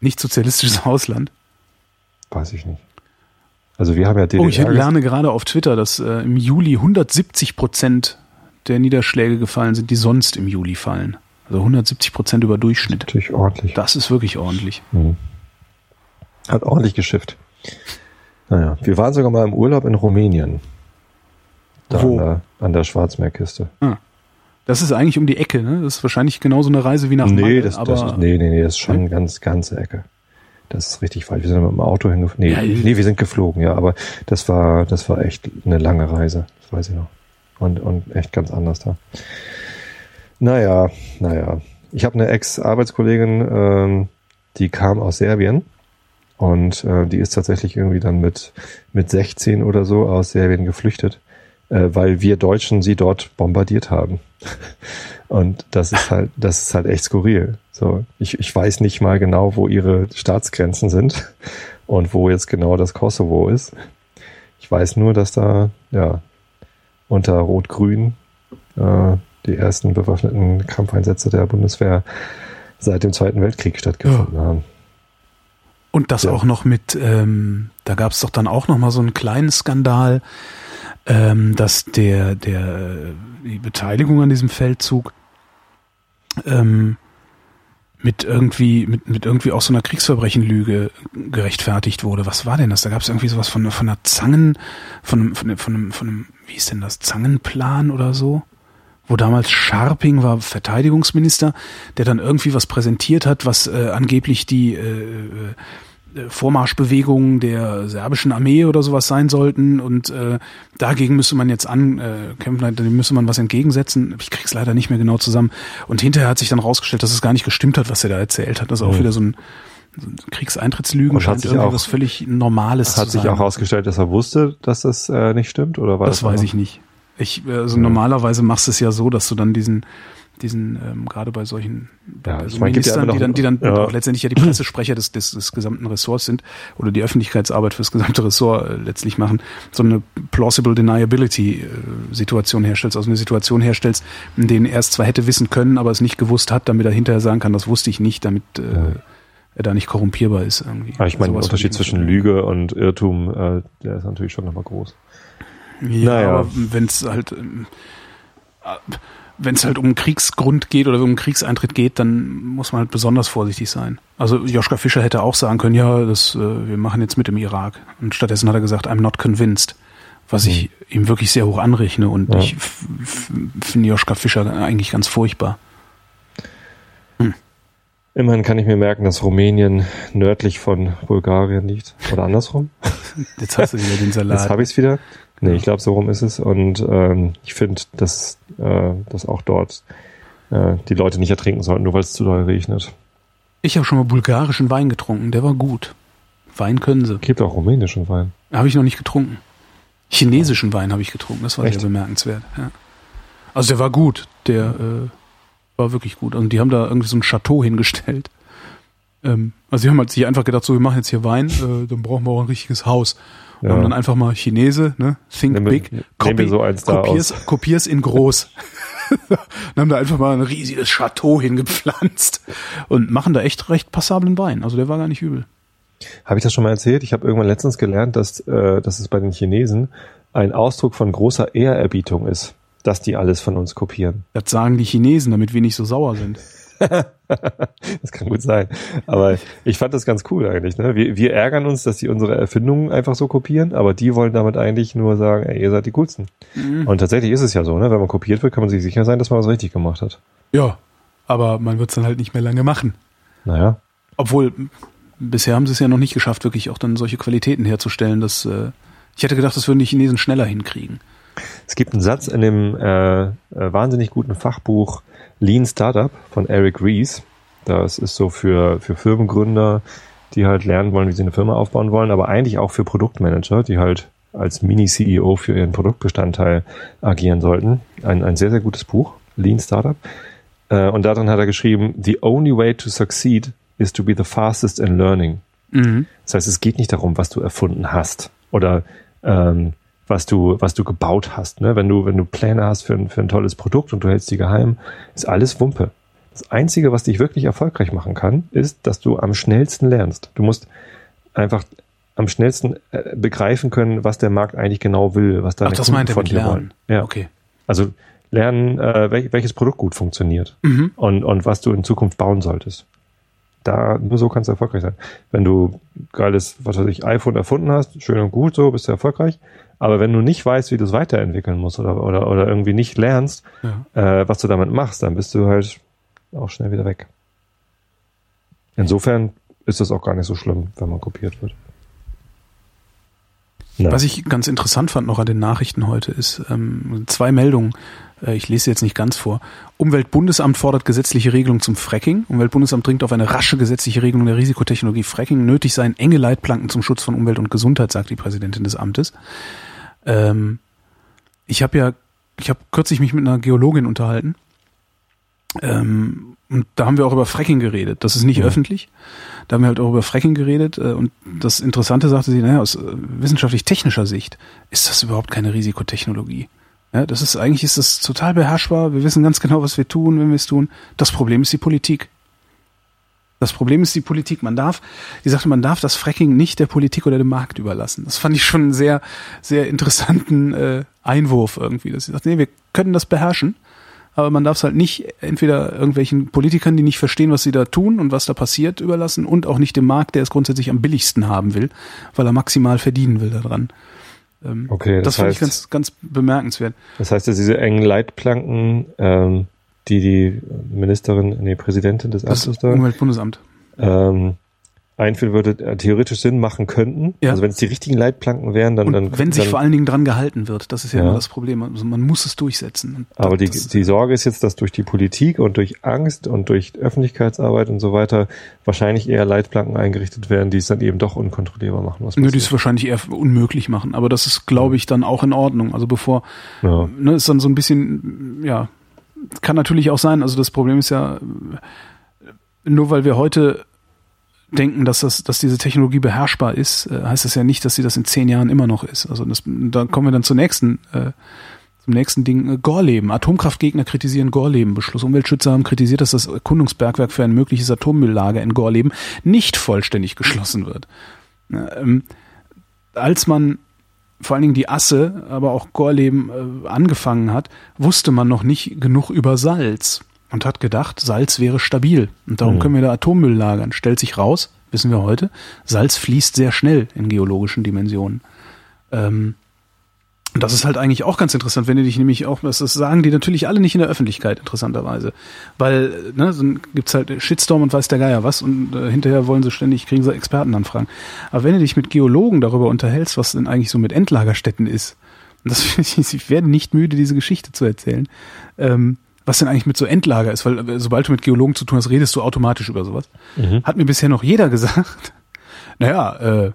Nicht sozialistisches Ausland. Weiß ich nicht. Also wir haben ja DDR Oh, ich lerne gerade auf Twitter, dass äh, im Juli 170 Prozent der Niederschläge gefallen sind, die sonst im Juli fallen. Also 170 Prozent über Durchschnitt. Natürlich ordentlich. Das ist wirklich ordentlich. Mhm. Hat ordentlich geschifft. Naja, wir waren sogar mal im Urlaub in Rumänien. Da Wo? An der, an der Schwarzmeerküste. Das ist eigentlich um die Ecke, ne? Das ist wahrscheinlich genauso eine Reise wie nach nee, Malle, das, aber das ist, nee, nee, nee, das ist schon ganz, ganze Ecke. Das ist richtig weit. Wir sind mit dem Auto hingeflogen. Nee, Ja, nee, wir sind geflogen, ja, aber das war, das war echt eine lange Reise. Das weiß ich noch. Und, und echt ganz anders da. Naja, naja. Ich habe eine Ex-Arbeitskollegin, ähm, die kam aus Serbien und äh, die ist tatsächlich irgendwie dann mit, mit 16 oder so aus Serbien geflüchtet, äh, weil wir Deutschen sie dort bombardiert haben. Und das ist halt, das ist halt echt skurril. So, ich, ich weiß nicht mal genau, wo ihre Staatsgrenzen sind und wo jetzt genau das Kosovo ist. Ich weiß nur, dass da, ja, unter Rot-Grün äh, die ersten bewaffneten Kampfeinsätze der Bundeswehr seit dem Zweiten Weltkrieg stattgefunden haben. Und das Ja. auch noch mit, ähm, da gab es doch dann auch noch mal so einen kleinen Skandal, ähm, dass der, der, äh, die Beteiligung an diesem Feldzug ähm, mit irgendwie, mit, mit irgendwie auch so einer Kriegsverbrechenlüge gerechtfertigt wurde. Was war denn das? Da gab es irgendwie sowas von, von einer Zangen, von von von einem, von einem, wie ist denn das, Zangenplan oder so? Wo damals Scharping war Verteidigungsminister, der dann irgendwie was präsentiert hat, was äh, angeblich die äh, äh, Vormarschbewegungen der serbischen Armee oder sowas sein sollten und äh, dagegen müsste man jetzt ankämpfen, äh, dem müsste man was entgegensetzen. Ich krieg's leider nicht mehr genau zusammen. Und hinterher hat sich dann rausgestellt, dass es gar nicht gestimmt hat, was er da erzählt hat. Das ist auch Mhm. wieder so ein, Kriegseintrittlügen Und hat scheint sich irgendwie auch- was völlig Normales Hat zu sich sein. auch herausgestellt, dass er wusste, dass das äh, nicht stimmt? Oder war Das das, weiß ich nicht. Ich, also normalerweise machst du es ja so, dass du dann diesen, diesen, ähm, gerade bei solchen Ja, bei so meine, ja Ministern, immer die dann, die dann ja. auch letztendlich ja die Pressesprecher des, des, des gesamten Ressorts sind oder die Öffentlichkeitsarbeit fürs gesamte Ressort äh, letztlich machen, so eine plausible deniability äh, Situation herstellst, also eine Situation herstellst, in denen er es zwar hätte wissen können, aber es nicht gewusst hat, damit er hinterher sagen kann, das wusste ich nicht, damit äh, Ja. er da nicht korrumpierbar ist irgendwie. Aber ich meine, der Unterschied zwischen Lüge und Irrtum, äh, der ist natürlich schon nochmal groß. Ja, Naja. aber wenn es halt ähm, wenn es halt um einen Kriegsgrund geht oder um Kriegseintritt geht, dann muss man halt besonders vorsichtig sein. Also Joschka Fischer hätte auch sagen können, ja, das, äh, wir machen jetzt mit im Irak. Und stattdessen hat er gesagt, I'm not convinced. Was ich ihm wirklich sehr hoch anrechne und. Ja. ich finde Joschka Fischer eigentlich ganz furchtbar. Immerhin kann ich mir merken, dass Rumänien nördlich von Bulgarien liegt. Oder andersrum. Jetzt hast du wieder den Jetzt Salat. habe ich es wieder. Nee, ich glaube, so rum ist es. Und ähm, ich finde, dass, äh, dass auch dort äh, die Leute nicht ertrinken sollten, nur weil es zu doll regnet. Ich habe schon mal bulgarischen Wein getrunken, der war gut. Wein können sie. Gibt auch rumänischen Wein. Habe ich noch nicht getrunken. Chinesischen Wein habe ich getrunken, das war Echt? sehr bemerkenswert. Ja. Also der war gut, der äh, war wirklich gut. Und die haben da irgendwie so ein Chateau hingestellt. Ähm, also die haben halt sich einfach gedacht, so wir machen jetzt hier Wein, äh, dann brauchen wir auch ein richtiges Haus. Und Ja. haben dann einfach mal Chinese, ne? Think wir- big, copy, wir so kopier's, kopier's in groß. und haben da einfach mal ein riesiges Chateau hingepflanzt und machen da echt recht passablen Wein. Also der war gar nicht übel. Habe ich das schon mal erzählt? Ich habe irgendwann letztens gelernt, dass, äh, dass es bei den Chinesen ein Ausdruck von großer Ehrerbietung ist, dass die alles von uns kopieren. Das sagen die Chinesen, damit wir nicht so sauer sind. Das kann gut sein. Aber ich fand das ganz cool eigentlich. Ne? Wir, wir ärgern uns, dass die unsere Erfindungen einfach so kopieren, aber die wollen damit eigentlich nur sagen, ey, ihr seid die coolsten. Und tatsächlich ist es ja so, ne? wenn man kopiert wird, kann man sich sicher sein, dass man was richtig gemacht hat. Ja, aber man wird es dann halt nicht mehr lange machen. Naja, Obwohl, bisher haben sie es ja noch nicht geschafft, wirklich auch dann solche Qualitäten herzustellen, dass äh, ich hätte gedacht, das würden die Chinesen schneller hinkriegen. es gibt einen Satz in dem äh, äh, wahnsinnig guten Fachbuch Lean Startup von Eric Ries. Das ist so für, für Firmengründer, die halt lernen wollen, wie sie eine Firma aufbauen wollen, aber eigentlich auch für Produktmanager, die halt als Mini-CEO für ihren Produktbestandteil agieren sollten. Ein, ein sehr, sehr gutes Buch, Lean Startup. Äh, und darin hat er geschrieben, The only way to succeed is to be the fastest in learning. Mhm. Das heißt, es geht nicht darum, was du erfunden hast oder ähm, was du, was du gebaut hast. Ne? Wenn du, wenn du Pläne hast für ein, für ein tolles Produkt und du hältst die geheim, ist alles Wumpe. Das Einzige, was dich wirklich erfolgreich machen kann, ist, dass du am schnellsten lernst. Du musst einfach am schnellsten äh, begreifen können, was der Markt eigentlich genau will, was deine Ach, das meint er von mit dir Lernen. wollen. Ja. Okay. Also lernen, äh, wel welches Produkt gut funktioniert Mhm. und, und was du in Zukunft bauen solltest. Da, nur so kannst du erfolgreich sein. Wenn du geiles, was weiß ich, iPhone erfunden hast, schön und gut, so bist du erfolgreich. Aber wenn du nicht weißt, wie du es weiterentwickeln musst oder, oder, oder irgendwie nicht lernst, Ja. äh, was du damit machst, dann bist du halt auch schnell wieder weg. Insofern ist das auch gar nicht so schlimm, wenn man kopiert wird. Na, Was ich ganz interessant fand noch an den Nachrichten heute ist ähm, zwei Meldungen. Äh, ich lese sie jetzt nicht ganz vor. Umweltbundesamt fordert gesetzliche Regelung zum Fracking. Umweltbundesamt dringt auf eine rasche gesetzliche Regelung der Risikotechnologie Fracking. Nötig seien enge Leitplanken zum Schutz von Umwelt und Gesundheit, sagt die Präsidentin des Amtes. Ähm, ich habe ja, ich habe kürzlich mich mit einer Geologin unterhalten. Ähm, und da haben wir auch über Fracking geredet. Das ist nicht Ja. öffentlich. Da haben wir halt auch über Fracking geredet. äh, Und das Interessante sagte sie, naja, aus äh, wissenschaftlich-technischer Sicht ist das überhaupt keine Risikotechnologie. Ja, das ist eigentlich ist das total beherrschbar. Wir wissen ganz genau, was wir tun, wenn wir es tun. Das Problem ist die Politik. Das Problem ist die Politik. Man darf, die sagte, man darf das Fracking nicht der Politik oder dem Markt überlassen. Das fand ich schon einen sehr, sehr interessanten äh, Einwurf irgendwie. Dass sie sagt, nee, wir können das beherrschen, aber man darf es halt nicht entweder irgendwelchen Politikern, die nicht verstehen, was sie da tun und was da passiert, überlassen und auch nicht dem Markt, der es grundsätzlich am billigsten haben will, weil er maximal verdienen will daran. Ähm, Okay, das das finde ich heißt- ganz, ganz bemerkenswert. Das heißt, dass diese engen Leitplanken, ähm, die die Ministerin, nee, Präsidentin des Amtes da Umweltbundesamt. ähm, einführen würde, äh, theoretisch Sinn machen könnten. Ja. Also wenn es die richtigen Leitplanken wären, dann, Und dann wenn sich dann, vor allen Dingen dran gehalten wird, das ist ja, Ja. immer das Problem. Also man muss es durchsetzen. Aber die, die Sorge ist jetzt, dass durch die Politik und durch Angst und durch Öffentlichkeitsarbeit und so weiter wahrscheinlich eher Leitplanken eingerichtet werden, die es dann eben doch unkontrollierbar machen. Was Nö, die es wahrscheinlich eher unmöglich machen. Aber das ist, glaube ich, dann auch in Ordnung. Also bevor, ja. ne, ist dann so ein bisschen, ja, kann natürlich auch sein. Also das Problem ist ja, nur weil wir heute denken, dass das, dass diese Technologie beherrschbar ist, äh, heißt das ja nicht, dass sie das in zehn Jahren immer noch ist. Also das, da kommen wir dann zur nächsten, äh, zum nächsten Ding, äh, Gorleben. Atomkraftgegner kritisieren Gorleben-Beschluss. Umweltschützer haben kritisiert, dass das Erkundungsbergwerk für ein mögliches Atommülllager in Gorleben nicht vollständig geschlossen wird. Ähm, als man vor allen Dingen die Asse, aber auch Gorleben äh, angefangen hat, wusste man noch nicht genug über Salz und hat gedacht, Salz wäre stabil und darum Mhm. können wir da Atommüll lagern. Stellt sich raus, wissen wir heute, Salz fließt sehr schnell in geologischen Dimensionen. Ähm, das ist halt eigentlich auch ganz interessant, wenn du dich nämlich auch, das sagen die natürlich alle nicht in der Öffentlichkeit, interessanterweise. Weil, ne, dann gibt's halt Shitstorm und weiß der Geier was und äh, hinterher wollen sie ständig, kriegen sie Expertenanfragen. Aber wenn du dich mit Geologen darüber unterhältst, was denn eigentlich so mit Endlagerstätten ist, und das ich, ich werde nicht müde, diese Geschichte zu erzählen, ähm, was denn eigentlich mit so Endlager ist, weil äh, sobald du mit Geologen zu tun hast, redest du automatisch über sowas. Mhm. Hat mir bisher noch jeder gesagt. Naja, äh,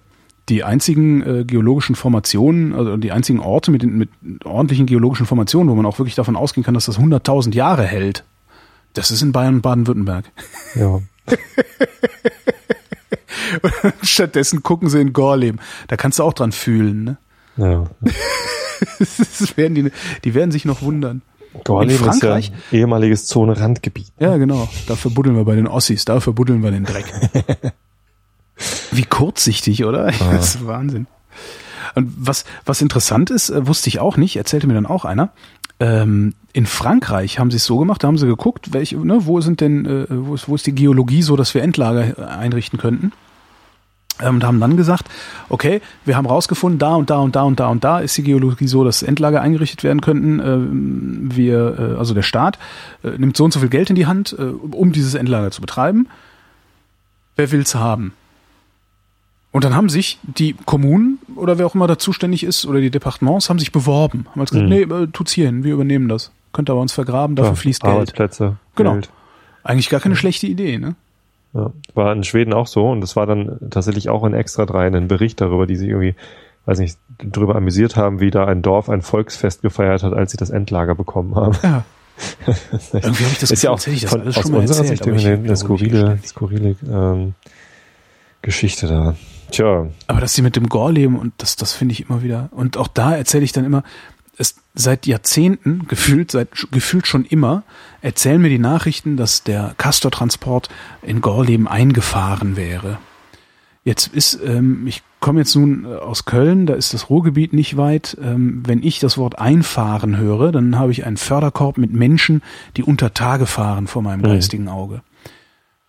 die einzigen äh, geologischen Formationen, also die einzigen Orte mit, mit ordentlichen geologischen Formationen, wo man auch wirklich davon ausgehen kann, dass das 100.000 Jahre hält, das ist in Bayern und Baden-Württemberg. ja. Stattdessen gucken sie in Gorleben. Da kannst du auch dran fühlen. Ne? ja. Das werden die, die werden sich noch wundern. Gorleben ist ja ehemaliges Zone-Randgebiet. Ja, genau. Dafür buddeln wir bei den Ossis, dafür buddeln wir den Dreck. Wie kurzsichtig, oder? Das ist Wahnsinn. Und was, was interessant ist, äh, wusste ich auch nicht, erzählte mir dann auch einer. Ähm, in Frankreich haben sie es so gemacht, da haben sie geguckt, welche, ne, wo sind denn, äh, wo ist, wo ist die Geologie so, dass wir Endlager äh, einrichten könnten. Ähm, und haben dann gesagt, okay, wir haben rausgefunden, da und da und da und da und da ist die Geologie so, dass Endlager eingerichtet werden könnten. Ähm, wir, äh, also der Staat, äh, nimmt so und so viel Geld in die Hand, äh, um dieses Endlager zu betreiben. Wer will's haben? Und dann haben sich die Kommunen oder wer auch immer da zuständig ist oder die Departements haben sich beworben. Haben halt gesagt, Mhm. nee, äh, tut's hier hin, wir übernehmen das. Könnt ihr bei uns vergraben, dafür Ja, fließt Geld. Arbeitsplätze. Genau. Geld. Eigentlich gar keine schlechte Idee, ne? Ja, war in Schweden auch so und das war dann tatsächlich auch in Extra 3 ein Bericht darüber, die sich irgendwie, weiß nicht, darüber amüsiert haben, wie da ein Dorf ein Volksfest gefeiert hat, als sie das Endlager bekommen haben. Ja. Irgendwie habe ich das ist ja auch ich das von, alles aus schon mal unserer erzählt, Sicht eine, skurrile, skurrile ähm, Geschichte da. Tja, Aber dass sie mit dem Gorleben und das, das finde ich immer wieder. Und auch da erzähle ich dann immer, es seit Jahrzehnten, gefühlt, seit gefühlt schon immer, erzählen mir die Nachrichten, dass der Castortransport in Gorleben eingefahren wäre. Jetzt ist, ähm, ich komme jetzt nun äh, aus Köln, da ist das Ruhrgebiet nicht weit. Ähm, wenn ich das Wort einfahren höre, dann habe ich einen Förderkorb mit Menschen, die unter Tage fahren vor meinem Mhm. geistigen Auge.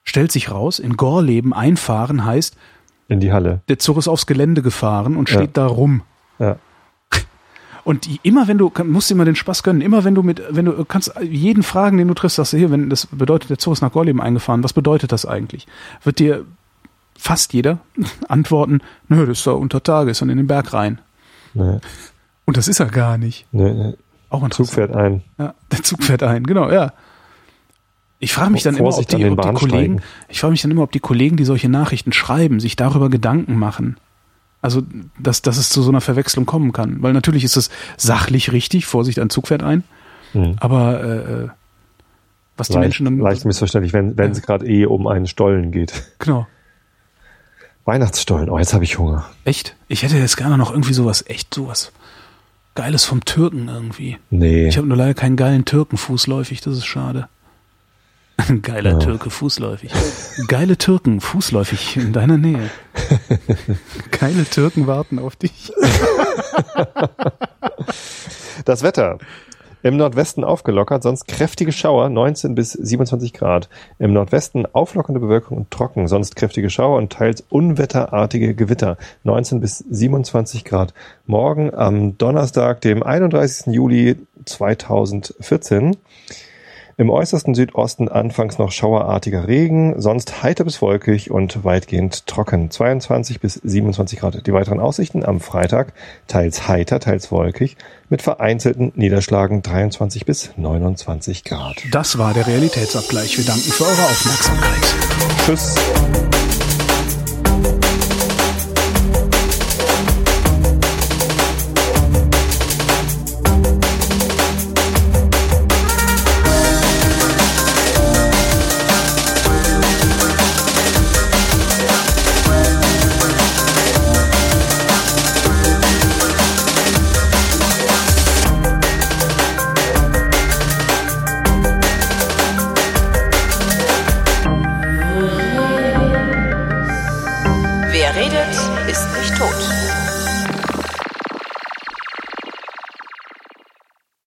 Stellt sich raus, in Gorleben einfahren heißt, in die Halle. der Zug ist aufs Gelände gefahren und Ja. steht da rum. Ja. Und die, immer wenn du, musst dir mal den Spaß gönnen, immer wenn du mit, wenn du kannst jeden fragen, den du triffst, sagst du hier, wenn das bedeutet, der Zug ist nach Gorleben eingefahren, was bedeutet das eigentlich? Wird dir fast jeder antworten, nö, das ist da unter Tage, ist dann in den Berg rein. Nee, Und das ist er gar nicht. nee, nee. Auch Zug interessant. fährt ein. Ja, der Zug fährt ein, genau, ja. Ich frage mich dann immer, ob Vorsicht die, ob die. Kollegen, ich frage mich dann immer, ob die Kollegen, die solche Nachrichten schreiben, sich darüber Gedanken machen. Also, dass, dass es zu so einer Verwechslung kommen kann. Weil natürlich ist es sachlich richtig, Vorsicht, ein Zug fährt ein, Hm. aber äh, äh, was die Leicht, Menschen dann. leicht missverständlich, wenn wenn es gerade eh um einen Stollen geht. Genau. Weihnachtsstollen. Oh, jetzt habe ich Hunger. Echt? Ich hätte jetzt gerne noch irgendwie sowas, echt sowas Geiles vom Türken irgendwie. Nee. Ich habe nur leider keinen geilen Türken fußläufig, das ist schade. Geiler Ja. Türke fußläufig. Geile Türken fußläufig in deiner Nähe. Geile Türken warten auf dich. Das Wetter. Im Nordwesten aufgelockert, sonst kräftige Schauer, 19 bis 27 Grad. Im Nordwesten auflockernde Bewölkung und trocken, sonst kräftige Schauer und teils unwetterartige Gewitter, 19 bis 27 Grad. Morgen am Donnerstag, dem 31. Juli 2014. Im äußersten Südosten anfangs noch schauerartiger Regen, sonst heiter bis wolkig und weitgehend trocken. 22 bis 27 Grad. Die weiteren Aussichten am Freitag teils heiter, teils wolkig mit vereinzelten Niederschlagen 23 bis 29 Grad. Das war der Realitätsabgleich. Wir danken für eure Aufmerksamkeit. Tschüss.